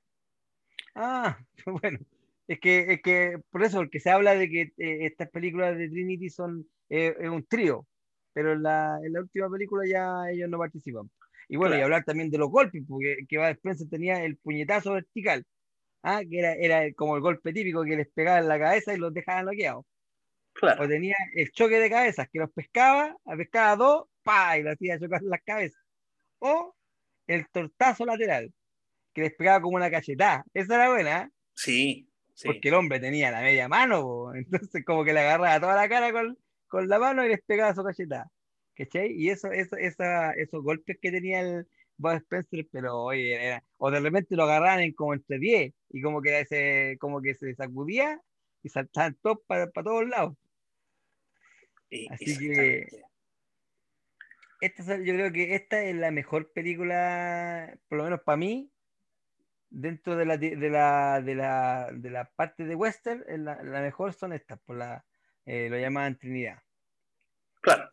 Ah, *laughs* bueno, es que, es que por eso, porque se habla de que eh, estas películas de Trinity son eh, un trío, pero en la, en la última película ya ellos no participan. Y bueno, y hablar también de los golpes, porque que Bud Spencer tenía el puñetazo vertical, ah, que era, era como el golpe típico que les pegaba en la cabeza y los dejaba noqueados. Claro, O tenía el choque de cabezas, que los pescaba, pescaba dos, pa, y los hacía chocar las cabezas. O el tortazo lateral, que les pegaba como una cachetada. Esa era buena, ¿eh? sí, sí. porque el hombre tenía la media mano, po. *laughs* entonces como que le agarraba toda la cara con, con la mano y les pegaba su cachetada. ¿Cachai? Y eso, eso, esa, esos golpes que tenía el Bob Spencer, pero oye, era- o de repente lo agarraban en como entre 10 y como que, ese, como que se sacudía y saltaban todos para, para todos lados. Así exactamente. Esta, es- yo creo que esta es la mejor película, por lo menos para mí, dentro de la, de la, de la, de la parte de western, es la, la mejor son estas, por la, eh, lo llaman Trinidad. Claro.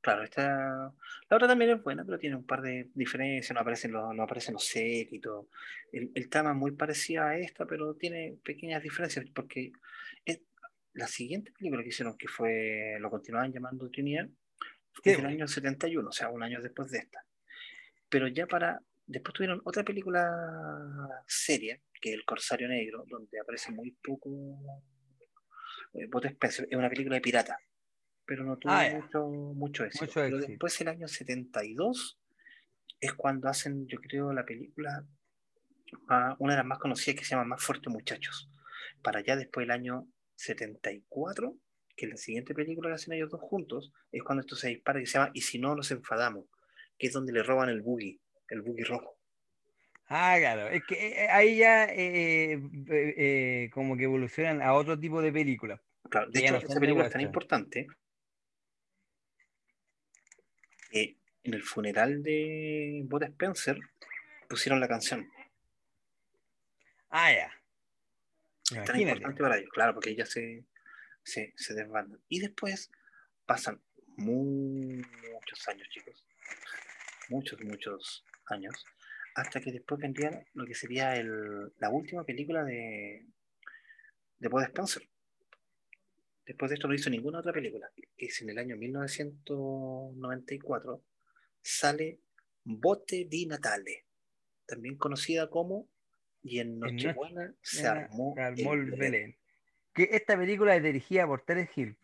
Claro, esta, la otra también es buena, pero tiene un par de diferencias, no aparecen los, no aparecen los séquitos. El, el trama es muy parecida a esta, pero tiene pequeñas diferencias, porque es- la siguiente película que hicieron, que fue, lo continuaban llamando Trinidad, es del año 71, o sea, un año después de esta. Pero ya para, después tuvieron otra película seria, que es El Corsario Negro, donde aparece muy poco eh, Spencer, es una película de pirata. pero no tuvo Ah, mucho, mucho éxito. Mucho Pero después, el año 72, es cuando hacen, yo creo, la película, una de las más conocidas que se llama Más Fuerte Muchachos. Para allá después, el año 74, que es la siguiente película que hacen ellos dos juntos, es cuando esto se dispara que se llama Y si no nos enfadamos, que es donde le roban el buggy, el buggy rojo. Ah, claro. Es que eh, ahí ya eh, eh, eh, como que evolucionan a otro tipo de película. Claro, de hecho, no esa película es tan importante que en el funeral de Bud Spencer pusieron la canción. Ah, ya. tan Imagínate. importante para ellos, claro, porque ellas se, se, se desbandan. Y después pasan muchos años, chicos. Muchos, muchos años. Hasta que después vendría lo que sería el, la última película de, de Bud Spencer. Después de esto no hizo ninguna otra película. Es en el año 1994. Sale Bote di Natale. También conocida como Y en Noche- Nochebuena se armó, armó el el Belén. Belén. Que esta película es dirigida por Terence Hill.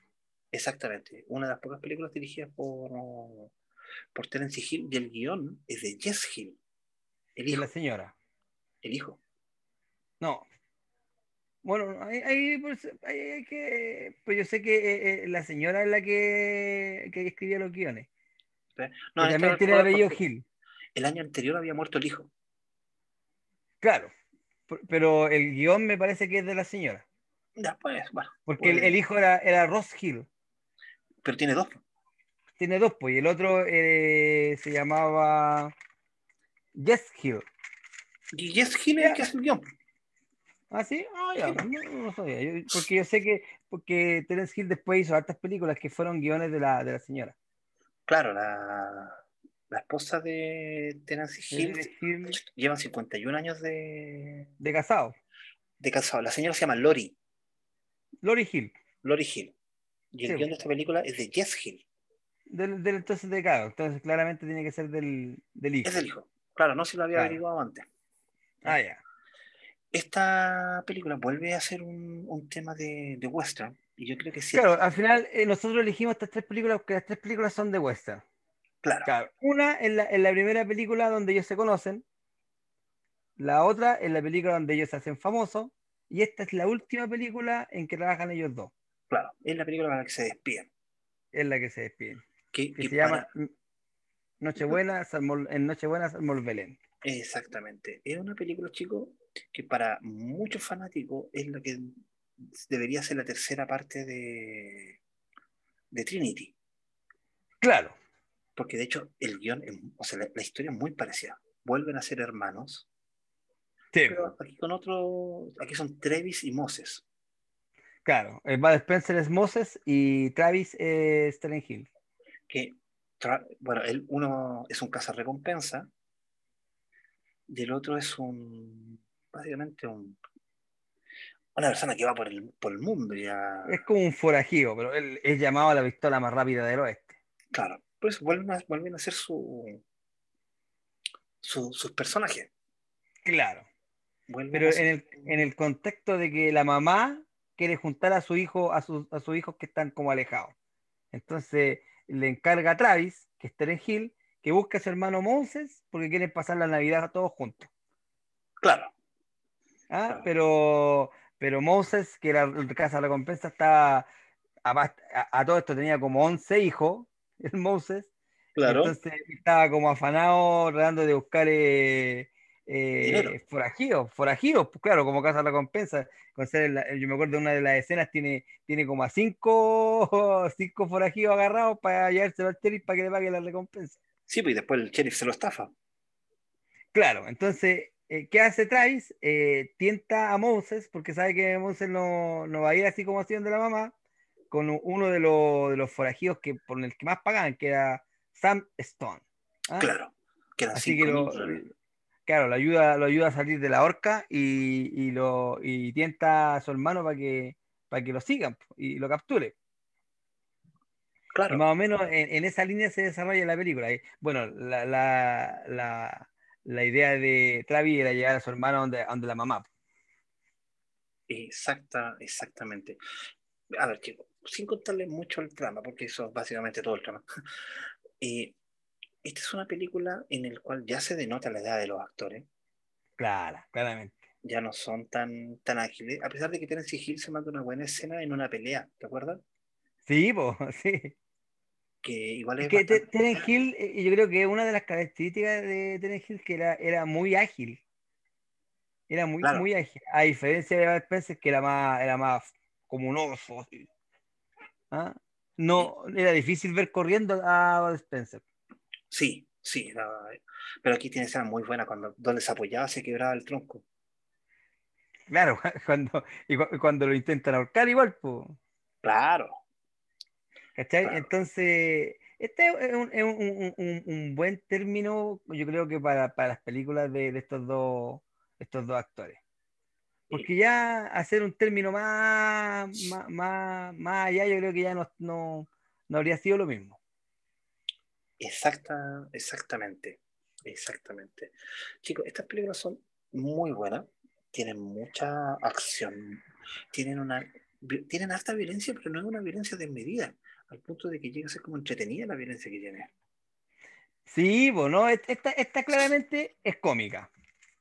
Exactamente, una de las pocas películas dirigidas por, por Terence Hill y el guion es de Jess Hill, el hijo. la señora. El hijo. No. Bueno, pues, hay que. Pues yo sé que eh, eh, la señora es la que, que escribía los guiones. No, también tiene el apellido Hill. El año anterior había muerto el hijo. Claro. Pero el guion me parece que es de la señora. Ya, pues, bueno. Porque el, puede- el hijo era, era Ross Hill. Pero tiene dos. Tiene dos, pues. Y el otro eh, se llamaba Jess Hill. Y Jess Hill es el que hace el guion. ¿Ah, sí? Ah, ya. No, no sabía. Yo- porque yo sé que porque Terence Hill después hizo hartas películas que fueron guiones de la, de la señora. Claro, la, la esposa de Terence Hill Hill llevan 51 años de, de casado. de casado. La señora se llama Lori, Lori Hill. Lori Hill. Y el Sí. guion de esta película es de Jess Hill. Del, del- entonces de claro, entonces claramente tiene que ser del, del hijo. Es del hijo. Claro, no se lo había Claro. averiguado antes. Ah, ya. esta película vuelve a ser un, un tema de, de western y yo creo que sí. Claro, al final eh, nosotros elegimos estas tres películas porque las tres películas son de western. claro, Claro, una en la, en la primera película donde ellos se conocen, la otra en la película donde ellos se hacen famosos, y esta es la última película en que trabajan ellos dos, claro, es la película con la que se despiden. es la que se despiden, Que, se para- llama Nochebuena, Salmol- en Nochebuena Salmol Belén. Exactamente. Es una película, chicos, que para muchos fanáticos es la que debería ser la tercera parte de, de Trinity. Claro, Porque de hecho el guion, o sea, la, la historia es muy parecida. Vuelven a ser hermanos, sí, pero aquí con otro, aquí son Travis y Moses. claro. El Bud Spencer es Moses y Travis es Terence Hill. Que, bueno, él, uno es un cazarrecompensa y el otro es un, básicamente un, una persona que va por el, por el mundo ya, Es como un forajido, pero él es llamado a la pistola más rápida del oeste. claro, pues vuelven a, vuelven a ser su, su- sus personajes. Claro. Vuelven Pero en el, en el contexto de que la mamá quiere juntar a su hijo, a sus, a sus hijos que están como alejados. Entonces le encarga a Travis, que es Terence Hill, que busque a su hermano Moses porque quieren pasar la Navidad todos juntos. Claro, ¿ah? Claro. Pero, pero Moses, que era el casa recompensa, estaba a todo esto tenía como 11 hijos, *laughs* el Moses, claro, entonces estaba como afanado tratando de buscar eh, eh, forajidos, forajidos, pues claro, como casa recompensa. Con ser yo me acuerdo de una de las escenas, tiene, tiene como a cinco, *laughs* cinco forajidos agarrados para llevárselo al sheriff para que le pague la recompensa. sí, pues y después el sheriff se lo estafa. Claro, entonces, eh, ¿qué hace Travis? Eh, tienta a Moses, porque sabe que Moses no, no va a ir así como haciendo la mamá, con uno de, los- de los forajidos que, por el que más pagaban, que era Sam Stone. ¿ah? Claro, que Así que lo. Claro, lo ayuda, lo ayuda a salir de la horca y, y lo, y tienta a su hermano para que, para que lo sigan y lo capture. Y Claro, más o menos en, en esa línea se desarrolla la película. Y, bueno, la, la, la, la idea de Travis era llegar a su hermano donde, donde la mamá. exacta, exactamente. A ver, chicos, sin contarle mucho el trama, porque eso es básicamente todo el trama. *laughs* Eh, esta es una película en la cual ya se denota la edad de los actores. Claro, claramente. Ya no son tan, tan ágiles, a pesar de que Terence Hill se manda una buena escena en una pelea, ¿te acuerdas? Sí, pues, *laughs* sí. Que igual es. que Terence Hill, eh, yo creo que una de las características de Terence Hill que era, era muy ágil. Era muy, Claro. muy ágil. A diferencia de Bud Spencer, que era más, era más como un oso. ¿Ah? No, era difícil ver corriendo a Bud Spencer. Sí, sí, era- pero aquí tiene escena muy buena cuando donde se apoyaba se quebraba el tronco. Claro, *laughs* cuando, y cu- cuando lo intentan ahorcar igual, pues. Claro, ¿Cachai? Claro. Entonces, este es un, es un- un- un- un buen término, yo creo que para, para las películas de, de estos dos, estos dos actores. Porque ya hacer un término más, más, más, más allá, yo creo que ya no, no, no habría sido lo mismo. Exacta, exactamente, exactamente. Chicos, estas películas son muy buenas, tienen mucha acción, tienen una, tienen harta violencia, pero no es una violencia desmedida, al punto de que llega a ser como entretenida la violencia que tiene. Sí, bueno, esta, esta claramente es cómica,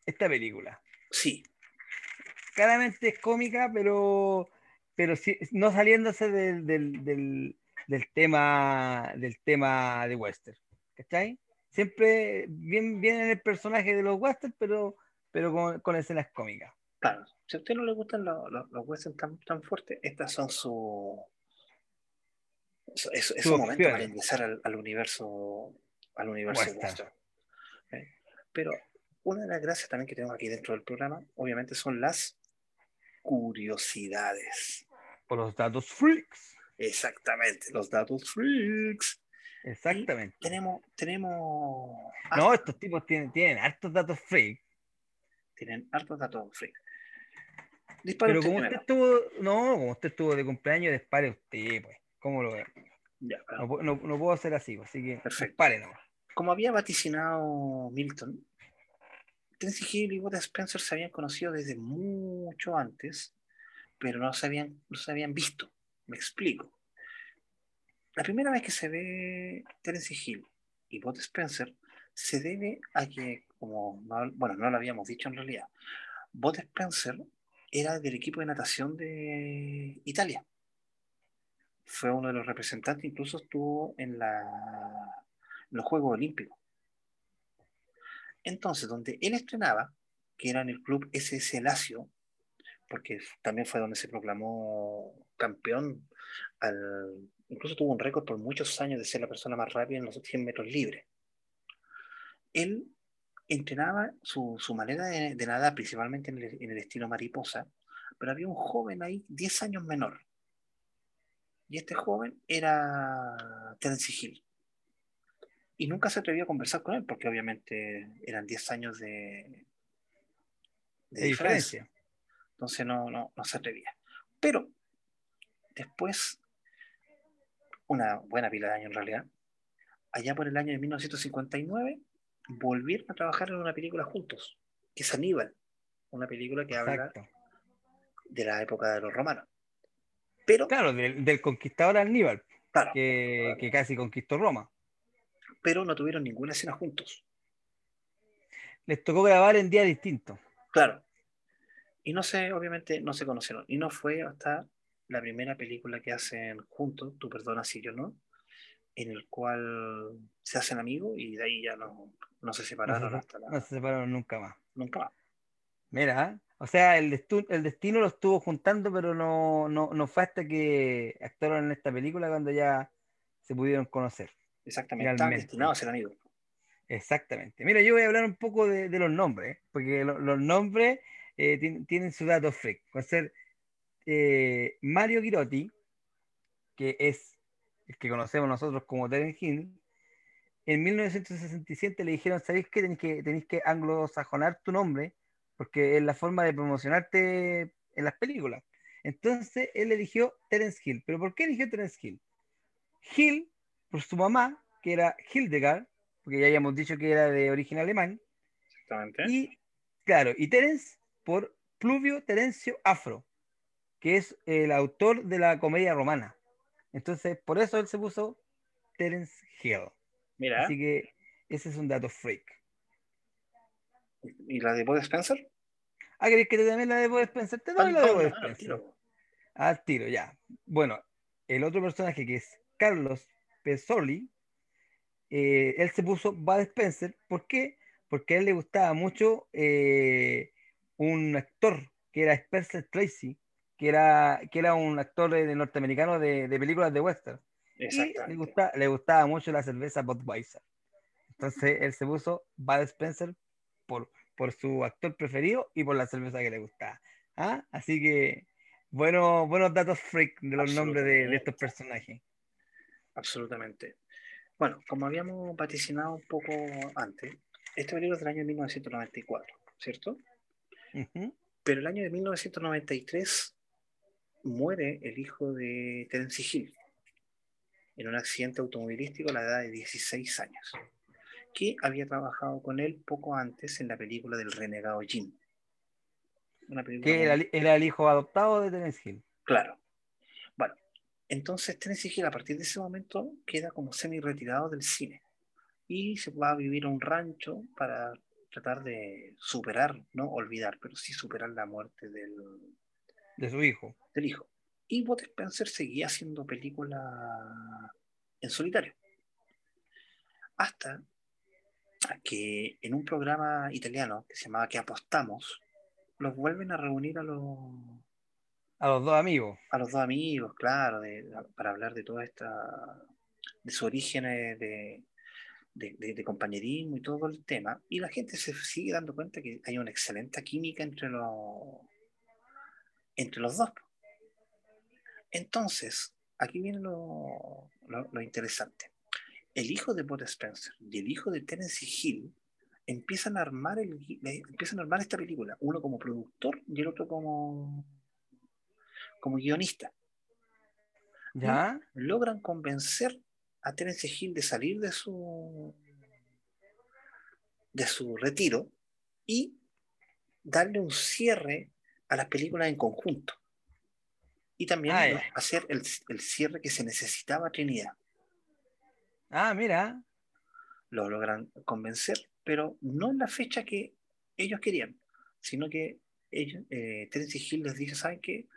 esta película. Sí, claramente es cómica, pero, pero sí- no saliéndose del, del, del, del tema del tema de western. ¿Cachai? Siempre bien, bien en el personaje de los western, pero, pero con, con escenas cómicas. claro. Si a usted no le gustan los, los, los westerns tan, tan fuertes, estas son su... su- Es, es Sus un momento para ingresar al, al universo al universo Western. western. ¿eh? Pero una de las gracias también que tenemos aquí dentro del programa, obviamente, son las curiosidades. Por los datos freaks. Exactamente, los datos freaks. Exactamente. Tenemos, tenemos. ah, No, estos tipos tienen, tienen hartos datos freaks. Tienen hartos datos freaks. Dispara Pero usted como usted estuvo, no, como usted estuvo de cumpleaños, dispare usted, pues. ¿Cómo lo ve? Ya, pero- No, no- no puedo hacer así, pues, así que Perfecto. dispare nomás. Como había vaticinado Milton, Terence Hill y Bud Spencer se habían conocido desde mucho antes, pero no se habían, no se habían visto. Me explico. La primera vez que se ve Terence Hill y Bud Spencer se debe a que, como no- bueno, no lo habíamos dicho en realidad, Bud Spencer era del equipo de natación de Italia. Fue uno de los representantes, incluso estuvo en, en los Juegos Olímpicos. Entonces, donde él estrenaba, que era en el club SS Lazio, porque también fue donde se proclamó campeón, al, incluso tuvo un récord por muchos años de ser la persona más rápida en los 100 metros libres. Él entrenaba su, su manera de, de nadar principalmente en el, en el estilo mariposa, pero había un joven ahí 10 años menor. Y este joven era Terence Hill. Y nunca se atrevió a conversar con él, porque obviamente eran 10 años de, de De diferencia. diferencia. Entonces no, no, no se atrevía. Pero después, una buena pila de años en realidad, allá por el año de 1959, volvieron a trabajar en una película juntos, que es Aníbal, una película que habla Exacto. de la época de los romanos. Pero, Claro, del, del conquistador Aníbal, claro, que, que casi conquistó Roma. pero no tuvieron ninguna escena juntos. Les tocó grabar en días distintos. Claro. Y no sé, obviamente no se conocieron. Y no fue hasta la primera película que hacen juntos, Tú perdonas si yo no, en el cual se hacen amigos y de ahí ya no, no se separaron No se- hasta la, No se separaron nunca más. nunca más. Mira, o sea, el, destu- el destino lo estuvo juntando, pero no, no, no fue hasta que actuaron en esta película cuando ya se pudieron conocer. Exactamente. Estaban destinados a ser amigos. Exactamente. Mira, yo voy a hablar un poco de, de los nombres, porque lo- los nombres eh, tien- tienen su dato freak. Va a ser eh, Mario Girotti, que es el que conocemos nosotros como Terence Hill. En 1967 le dijeron, ¿sabéis que tenéis que, tenéis que anglosajonar tu nombre? Porque es la forma de promocionarte en las películas. Entonces él eligió Terence Hill. ¿Pero por qué eligió Terence Hill? Hill, por su mamá, que era Hildegard, porque ya habíamos dicho que era de origen alemán, Exactamente. y claro, y Terence por Pluvio Terencio Afro, que es el autor de la comedia romana. Entonces, por eso él se puso Terence Hill. Mira. Así que ese es un dato freak. ¿Y la de Bud Spencer? Ah, ¿querés que te también la de Bud Spencer? Te doy la de Bud Spencer. Al tiro, ya. Bueno, el otro personaje que es Carlos Pesoli, eh, él se puso Bud Spencer. ¿Por qué? Porque a él le gustaba mucho eh, un actor que era Spencer Tracy, que era, que era un actor de, norteamericano de, películas de western. Y le, gustaba, le gustaba mucho la cerveza Budweiser. Entonces él se puso Bud Spencer por, por su actor preferido y por la cerveza que le gustaba. ¿Ah? Así que bueno, buenos datos freak de los nombres de, estos personajes. Absolutamente. Bueno, como habíamos vaticinado un poco antes, este película es del año 1994, ¿cierto? Pero el año de 1993 muere el hijo de Terence Hill en un accidente automovilístico a la edad de 16 años, que había trabajado con él poco antes en la película del renegado Jim. que era, el hijo adoptado de Terence Hill. Claro. Bueno, entonces Terence Hill a partir de ese momento queda como semi retirado del cine y se va a vivir a un rancho para tratar de superar, no olvidar, pero sí superar la muerte del, de su hijo. Del hijo. Y Bot Spencer seguía haciendo películas en solitario. Hasta que en un programa italiano que se llamaba Que apostamos, los vuelven a reunir a los... A los dos amigos. A los dos amigos, claro, para hablar de toda esta... de su origen de, de, compañerismo y todo el tema. Y la gente se sigue dando cuenta que hay una excelente química entre los, entre los dos. Entonces, aquí viene lo, interesante. El hijo de Bud Spencer y el hijo de Tennessee Hill empiezan a armar el, empiezan a armar esta película, uno como productor y el otro como como guionista. ¿Ya? logran convencer a Tennessee Hill de salir de su de su retiro y darle un cierre a las películas en conjunto. Y también ah, hacer el, cierre que se necesitaba a Trinidad. Ah, mira. Lo logran convencer, pero no en la fecha que ellos querían, sino que ellos, eh, Terence Hill les dice, ¿saben qué?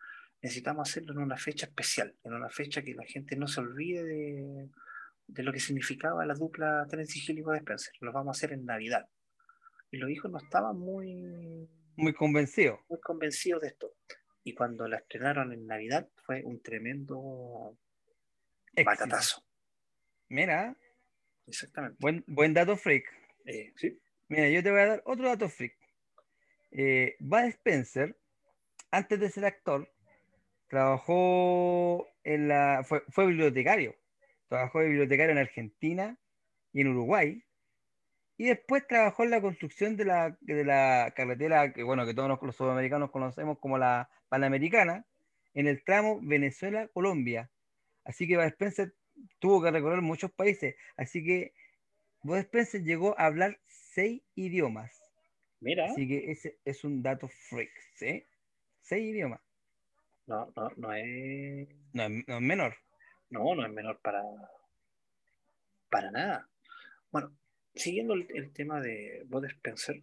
Necesitamos hacerlo en una fecha especial, en una fecha que la gente no se olvide de, de lo que significaba la dupla Terence Hill y Bud Spencer. Lo vamos a hacer en Navidad. Y los hijos no estaban muy muy convencido. Muy convencido de esto. Y cuando la estrenaron en Navidad fue un tremendo batatazo. Mira. Exactamente. Buen, buen dato freak. Eh, sí. Mira, yo te voy a dar otro dato freak. Eh, Bud Spencer, antes de ser actor, trabajó en la. Fue, fue bibliotecario. Trabajó de bibliotecario en Argentina y en Uruguay y después trabajó en la construcción de la, de la carretera que, bueno, que todos los sudamericanos conocemos como la Panamericana, en el tramo Venezuela-Colombia. Así que Spencer tuvo que recorrer muchos países. Así que Bob Spencer llegó a hablar seis idiomas. Mira. Así que ese es un dato freak, ¿sí? Seis idiomas. No, no, no es... No, no es menor. No, no es menor para... Para nada. Bueno, siguiendo el, tema de Bud Spencer,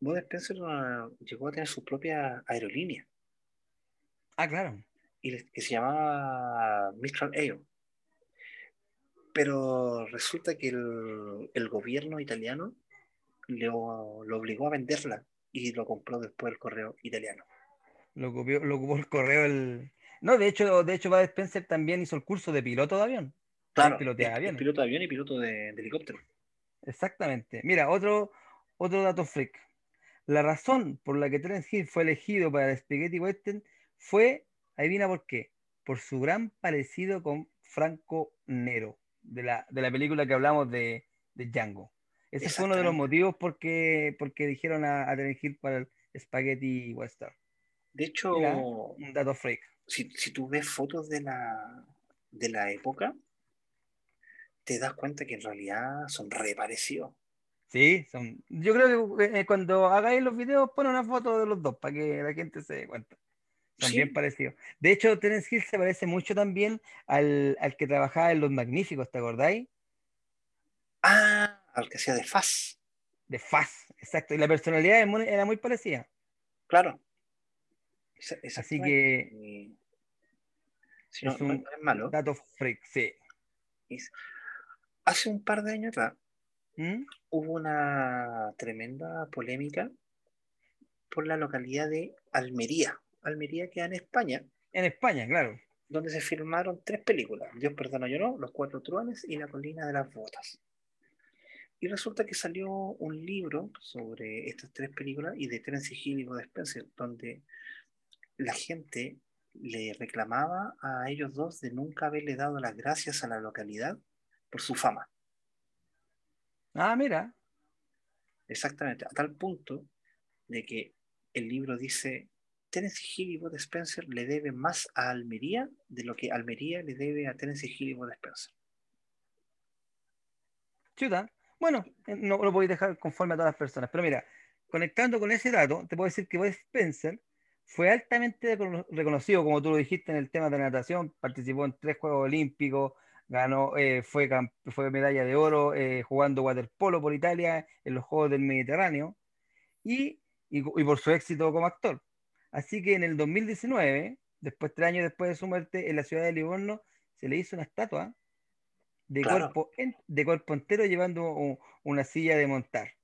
Bud Spencer ah, llegó a tener su propia aerolínea. Ah, claro. Y que se llamaba Mistral Air. Pero resulta que el, gobierno italiano lo, lo, obligó a venderla y lo compró después el correo italiano. Lo copió, lo ocupó el correo el. No, de hecho, de hecho, Bud Spencer también hizo el curso de piloto de avión. Claro, piloto de avión y piloto de helicóptero. Exactamente. Mira, otro, otro dato freak. La razón por la que Terence Hill fue elegido para el Spaghetti Western fue, adivina por qué, por su gran parecido con Franco Nero, de la, de la película que hablamos de, de Django. Ese fue uno de los motivos por qué, porque dijeron a, a Terence Hill para el Spaghetti Western. De hecho, un dato freak. Si, si, tú ves fotos de la, de la época, te das cuenta que en realidad son re parecidos. Sí, son. Yo creo que eh, cuando hagáis los videos, pon una foto de los dos para que la gente se dé cuenta. Son Sí. bien parecidos. De hecho, Terence Hill se parece mucho también al, al que trabajaba en Los Magníficos, ¿te acordáis? Ah, al que hacía de Faz. De Faz, exacto. Y la personalidad era muy parecida. Claro. Esa- Así exactamente. que Y- Si no, es un no es malo. dato freak, sí. Es- Hace un par de años atrás ¿Mm? hubo una tremenda polémica por la localidad de Almería. Almería queda en España, En España, claro. donde se filmaron tres películas, Dios perdona yo no, Los Cuatro Truanes y La Colina de las Botas. Y resulta que salió un libro sobre estas tres películas y de Terence Hill y Bud Spencer, donde la gente le reclamaba a ellos dos de nunca haberle dado las gracias a la localidad por su fama. Ah, mira. Exactamente, a tal punto de que el libro dice, Terence Hill y Bud Spencer le deben más a Almería de lo que Almería le debe a Terence Hill y Bud Spencer. Chuta. Bueno, eh, no lo podéis dejar conforme a todas las personas. Pero mira, conectando con ese dato, te puedo decir que Bud Spencer fue altamente recono- reconocido, como tú lo dijiste en el tema de natación, participó en tres Juegos Olímpicos, ganó, eh, fue, fue medalla de oro eh, jugando waterpolo por Italia en los Juegos del Mediterráneo y, y, y por su éxito como actor. Así que en el 2019, después tres años después de su muerte, en la ciudad de Livorno se le hizo una estatua de, Claro. cuerpo, en- de cuerpo entero llevando una silla de montar.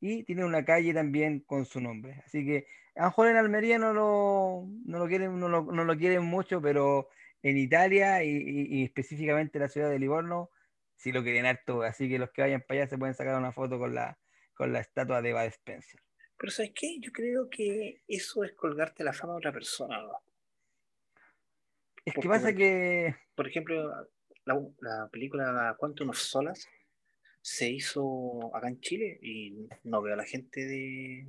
Y tiene una calle también con su nombre. Así que a lo mejor en Almería no lo, no lo quieren, no lo, no lo quieren mucho, pero en Italia y, y- y específicamente en la ciudad de Livorno sí lo quieren harto. Así que los que vayan para allá se pueden sacar una foto con la, con la estatua de Bud Spencer. Pero ¿sabes qué? Yo creo que eso es colgarte la fama de otra persona. ¿no? Es que pasa que Por ejemplo, la, la película Quantum of Solace se hizo acá en Chile y no veo a la gente de,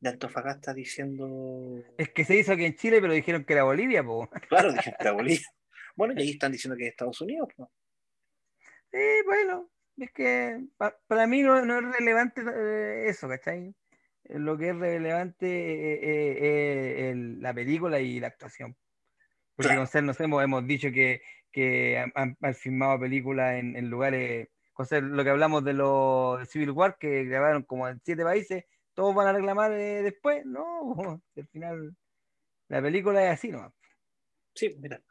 de Antofagasta diciendo, es que se hizo aquí en Chile, pero dijeron que era Bolivia, po. *laughs* claro, dije, "Está Bolivia. Bueno, y ahí están diciendo que es Estados Unidos. pues. Sí, bueno, es que pa- para mí no, no es relevante eh, eso, ¿cachai? Lo que es relevante eh, eh, eh, la película y la actuación. Porque Claro. con Ser nos hemos, hemos dicho que, que han filmado películas en, en lugares, Ser, lo que hablamos de los Civil War, que grabaron como en siete países, todos van a reclamar eh, después, no, *laughs* al final la película es así, ¿no? Sí, mira.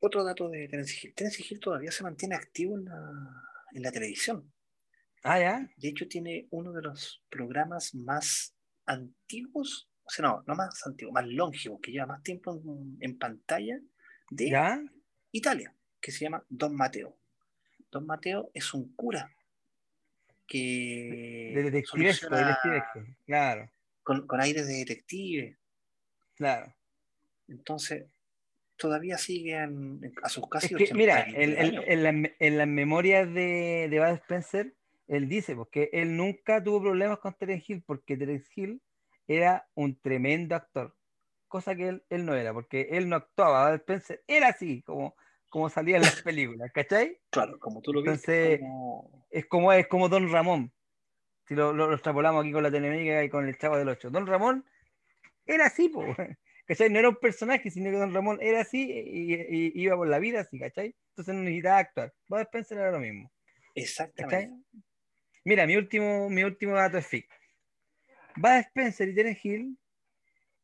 Otro dato de Terence Hill. Terence Hill todavía se mantiene activo en la, en la televisión. Ah, ya, De hecho, tiene uno de los programas más antiguos, o sea, no, no más antiguos, más longevos, que lleva más tiempo en, en pantalla de ya, Italia, que se llama Don Mateo. Don Mateo es un cura que de soluciona detectivesco, claro, con, con aires de detective. claro. Entonces, todavía siguen a sus casi Es que, mira, 80 en, en- la- en las memorias de, de Bud Spencer, él dice porque él nunca tuvo problemas con Terence Hill, porque Terence Hill era un tremendo actor, cosa que él, él no era, porque él no actuaba, Bud Spencer era así, como, como salía en las películas, ¿cachai? Claro, como tú lo Entonces- como- Es como, es como Don Ramón, si lo, lo, lo extrapolamos aquí con la Telemérica y con el Chavo del Ocho. Don Ramón era así, po, *laughs* ¿cachai? No era un personaje, sino que Don Ramón era así y, y- y iba por la vida así, ¿cachai? Entonces no necesitaba actuar. Bud Spencer era lo mismo. ¿cachai? exactamente. Mira, mi último, mi último dato es fic. Bud Spencer y Terence Hill,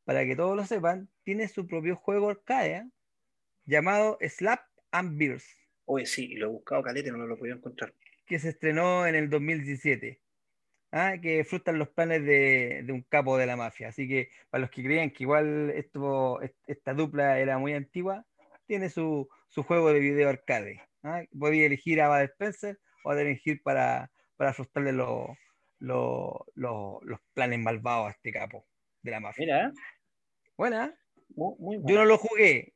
para que todos lo sepan, tiene su propio juego arcade ¿eh? llamado Slap and Beers, Oye, sí, lo he buscado calete, no lo he podido encontrar. que se estrenó en el 2017. ¿ah? Que frustran los planes de, de un capo de la mafia. Así que para los que creían que igual esto, est- esta dupla era muy antigua, tiene su, su juego de video arcade. ¿ah? Podía elegir a Bud Spencer o a Hill para, para frustrarle los, los, los, los planes malvados a este capo de la mafia. Mira, ¿eh? Buena. muy, muy Yo bueno. no lo jugué,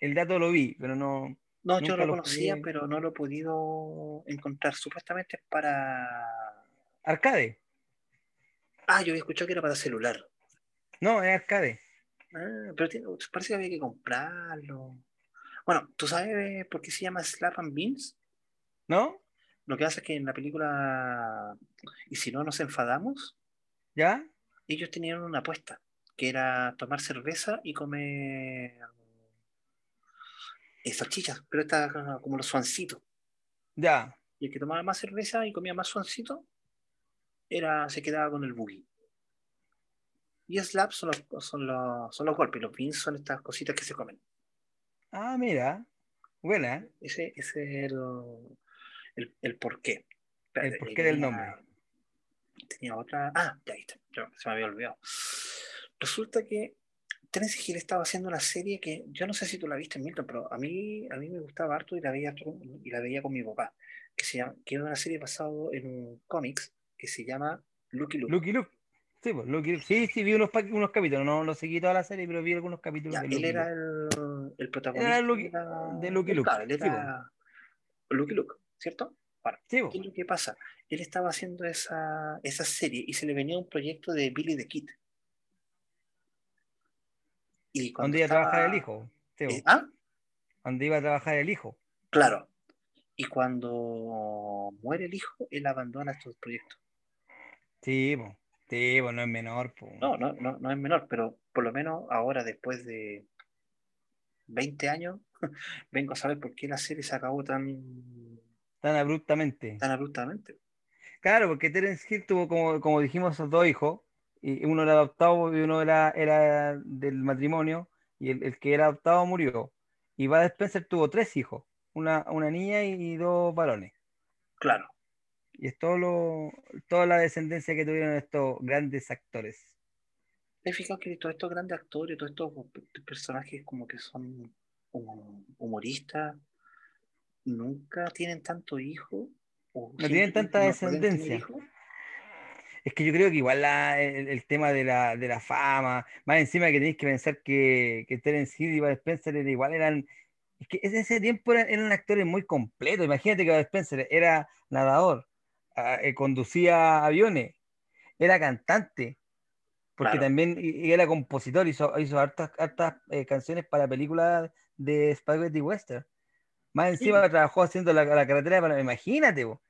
el dato lo vi, pero no. No, yo nunca lo lo conocía, jugué. pero no lo he podido encontrar. Supuestamente es para. Arcade. Ah, yo había escuchado que era para celular. No, es arcade. Ah, pero tiene- parece que había que comprarlo. Bueno, ¿tú sabes por qué se llama Slap and Beans? ¿No? Lo que hace es que en la película Y si no nos enfadamos, ¿Ya? ellos tenían una apuesta, que era tomar cerveza y comer eh, salchichas, pero esta como los suancitos. Ya. Y el que tomaba más cerveza y comía más suancito, era, se quedaba con el boogie. Y slaps son los, son los, son los golpes, los pins son estas cositas que se comen. Ah, mira. Buena. Ese, ese es el, el, el porqué. El porqué del nombre. Tenía otra. Ah, ya está. Se me había olvidado. Resulta que Terence Hill estaba haciendo una serie que yo no sé si tú la viste, Milton, pero a mí, a mí me gustaba harto y la veía, y la veía con mi papá. Que, se llama, que era una serie basada en un cómics que se llama Lucky Luke. Lucky Luke. Sí, pues, Lucky Luke. sí, sí, vi unos, unos capítulos, no, no seguí toda la serie, pero vi algunos capítulos. Ya, de él era el, el protagonista Era de Lucky Luke. Claro, él Sí, Lucky Luke, ¿cierto? Bueno, Sí, pues. ¿qué es lo que pasa? Él estaba haciendo esa, esa serie y se le venía un proyecto de Billy the Kid. Y ¿Dónde iba a trabajar el hijo? Sí, Eh. ¿Ah? ¿Dónde iba a trabajar el hijo? Claro. Y cuando muere el hijo, él abandona estos proyectos. Sí, pues. Sí, no es menor, pues. No, no, no, no es menor, pero por lo menos ahora, después de 20 años, *laughs* vengo a saber por qué la serie se acabó tan, Tan abruptamente. tan abruptamente. Claro, porque Terence Hill tuvo, como, como dijimos, dos hijos, y uno era adoptado y uno era, era del matrimonio, y el, el que era adoptado murió. Y Bud Spencer tuvo tres hijos, una, una niña y, dos varones. Claro. Y es todo lo, toda la descendencia que tuvieron estos grandes actores. ¿Te has fijado que todos estos grandes actores, todos estos personajes como que son hum- humoristas, nunca tienen tanto hijo? ¿O No tienen tanta descendencia. Es que yo creo que igual la- el, el tema de la, de la fama, más encima que tenéis que pensar que, que Terence Hill y Bud Spencer era igual eran, es que en ese tiempo eran, eran actores muy completos. Imagínate que Bud Spencer era nadador, ah, eh, conducía aviones, era cantante, porque Claro. también y- y era compositor, hizo, hizo hartas, hartas eh, canciones para películas de Spaghetti Western. Más encima trabajó haciendo la, la carretera para, imagínate, vos.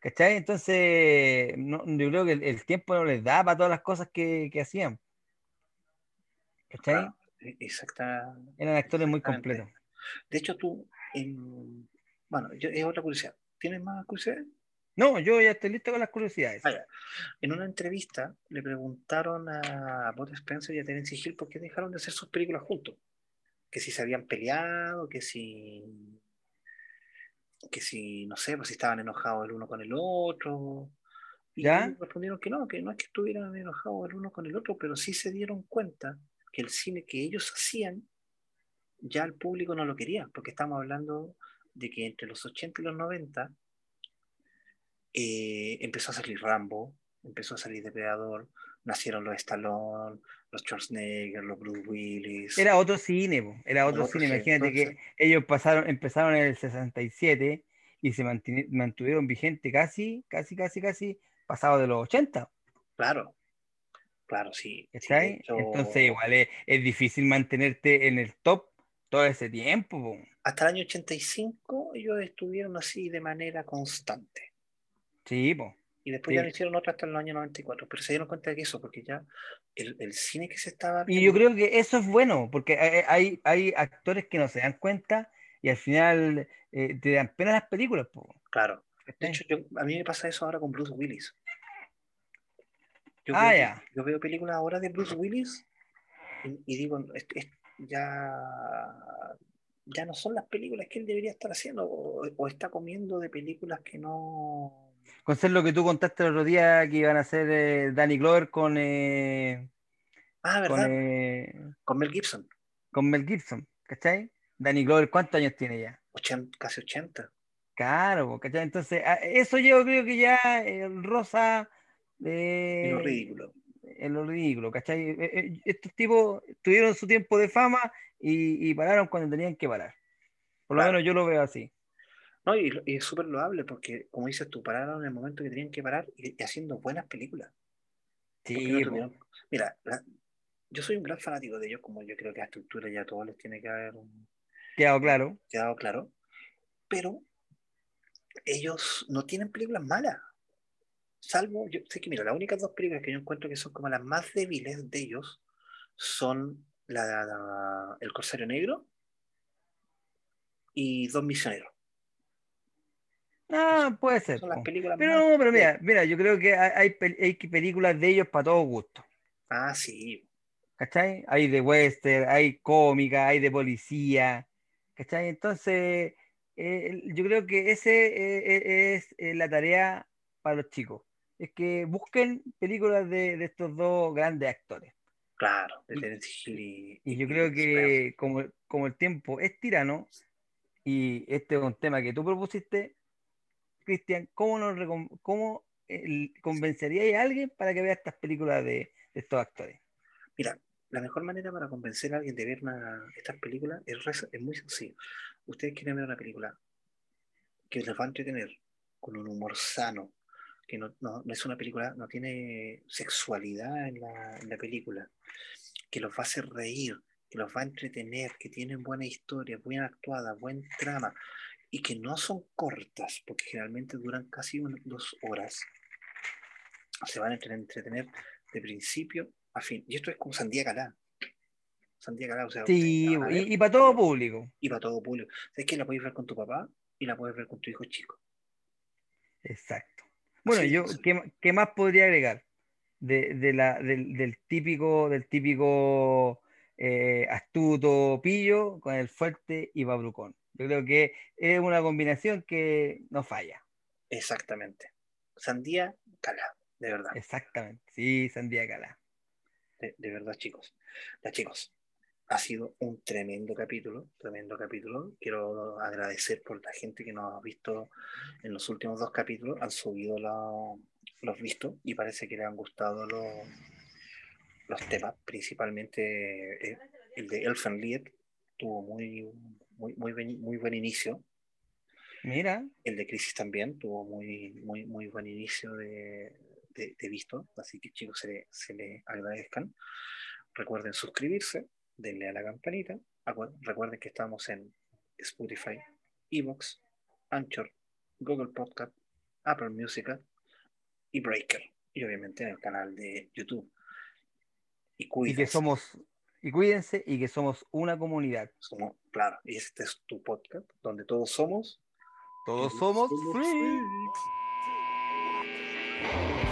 ¿Cachai? Entonces, no- yo creo que el, el tiempo no les da para todas las cosas que, que hacían. ¿Cachai? Claro, e- exacta. Eran actores muy completos. De hecho, tú, en- bueno, yo, es otra curiosidad. ¿Tienes más curiosidad? No, yo ya estoy listo con las curiosidades. Ah. En una entrevista le preguntaron a Bud Spencer y a Terence Hill por qué dejaron de hacer sus películas juntos. Que si se habían peleado, que si, que si, no sé, pues si estaban enojados el uno con el otro. Y ¿Ya? respondieron que no, que no es que estuvieran enojados el uno con el otro, pero sí se dieron cuenta que el cine que ellos hacían ya el público no lo quería, porque estamos hablando de que entre los 80 y los 90 eh, empezó a salir Rambo, empezó a salir Depredador, nacieron los Stallone, los Schwarzenegger, los Bruce Willis. Era otro cine, po, era otro Otro cine. cine, Imagínate que ellos pasaron, empezaron en el 67 y se mantuvieron vigente casi, casi, casi, casi pasado de los 80. Claro, claro, sí. Entonces, igual es, es difícil mantenerte en el top todo ese tiempo. po. Hasta el año 85 ellos estuvieron así de manera constante. Sí, po. Y después ya no hicieron otra hasta el año 94. Pero se dieron cuenta de que eso, porque ya el, el cine que se estaba Y yo creo que eso es bueno, porque hay, hay, hay actores que no se dan cuenta y al final eh, te dan pena las películas. po, Claro. De hecho, yo- a mí me pasa eso ahora con Bruce Willis. Yo, Ah, veo, ya. yo veo películas ahora de Bruce Willis y, y digo, es- es- ya, ya no son las películas que él debería estar haciendo o, o está comiendo de películas que no... Con ser lo que tú contaste el otro día que iban a hacer eh, Danny Glover con, eh, Ah, con, ¿verdad? eh, Con Mel Gibson, con Mel Gibson, ¿cachai? Danny Glover, ¿cuántos años tiene ya? 80, casi 80. Claro, ¿cachai? Entonces, a- eso yo creo que ya eh, rosa eh, Y lo ridículo. en lo ridículo, ¿cachai? Eh, eh, Estos tipos tuvieron su tiempo de fama y, y pararon cuando tenían que parar. Por lo Claro. menos yo lo veo así. No, y, es súper loable porque, como dices tú, pararon en el momento que tenían que parar y, y haciendo buenas películas. No Sí, Mira, la- yo soy un gran fanático de ellos, como yo creo que a esta altura ya a todos les tiene que haber un- quedado claro. quedado claro, pero ellos no tienen películas malas. Salvo, yo sé que mira, las únicas dos películas que yo encuentro que son como las más débiles de ellos son la, la- El Corsario Negro y Dos Misioneros. Ah, puede ser. Son las películas Pero más- no, pero mira, mira, yo creo que hay, hay películas de ellos para todo gusto. Ah, sí. ¿Cachai? Hay de western, hay cómica, hay de policía. ¿Cachai? Entonces, eh, yo creo que ese eh, eh, es eh, la tarea para los chicos. Es que busquen películas de, de estos dos grandes actores. Claro, de Y- Terence Hill y, Y yo creo que como, como el tiempo es tirano, y este es un tema que tú propusiste, Cristian, ¿cómo, nos cómo convenceríais a alguien para que vea estas películas de, estos actores? Mira, la mejor manera para convencer a alguien de ver estas películas es, muy sencillo. Ustedes quieren ver una película que les va a entretener con un humor sano, que no, no- es una película, no tiene sexualidad en la, en la película, que los va a hacer reír, que los va a entretener, que tienen buena historia, buena actuada, buen trama, y que no son cortas, porque generalmente duran casi dos horas. Se van a entre- entretener de principio a fin. Y esto es como Sandía Calá. Sandía Calá, o sea, Sí, y, y para todo público. y para todo público. Es que la puedes ver con tu papá y la puedes ver con tu hijo chico. Exacto. Bueno, Así yo, es. ¿qué, qué más podría agregar? De, de la, del, del típico, del típico eh, astuto pillo con el fuerte y babrucón. Yo creo que es una combinación que no falla. Exactamente. Sandía Calá, de verdad. Exactamente. Sí, Sandía Cala. De, de verdad, chicos. Ya, chicos, ha sido un tremendo capítulo, tremendo capítulo. Quiero agradecer por la gente que nos ha visto en los últimos dos capítulos, han subido la- los vistos y parece que les han gustado los, los temas, principalmente eh, el de Elfen Lied, tuvo muy, muy, muy, buen, muy buen inicio. Mira, El de Crisis también tuvo muy, muy, muy buen inicio de, de, de visto, así que chicos se le, se le agradezcan. Recuerden suscribirse, denle a la campanita. Recuerden que estamos en Spotify, Evox, Anchor, Google Podcast, Apple Music y Breaker. Y obviamente en el canal de YouTube. Y y que somos, y cuídense, y que somos una comunidad. Somos- claro, y este es tu podcast donde todos somos Todos somos Somos freaks. freaks.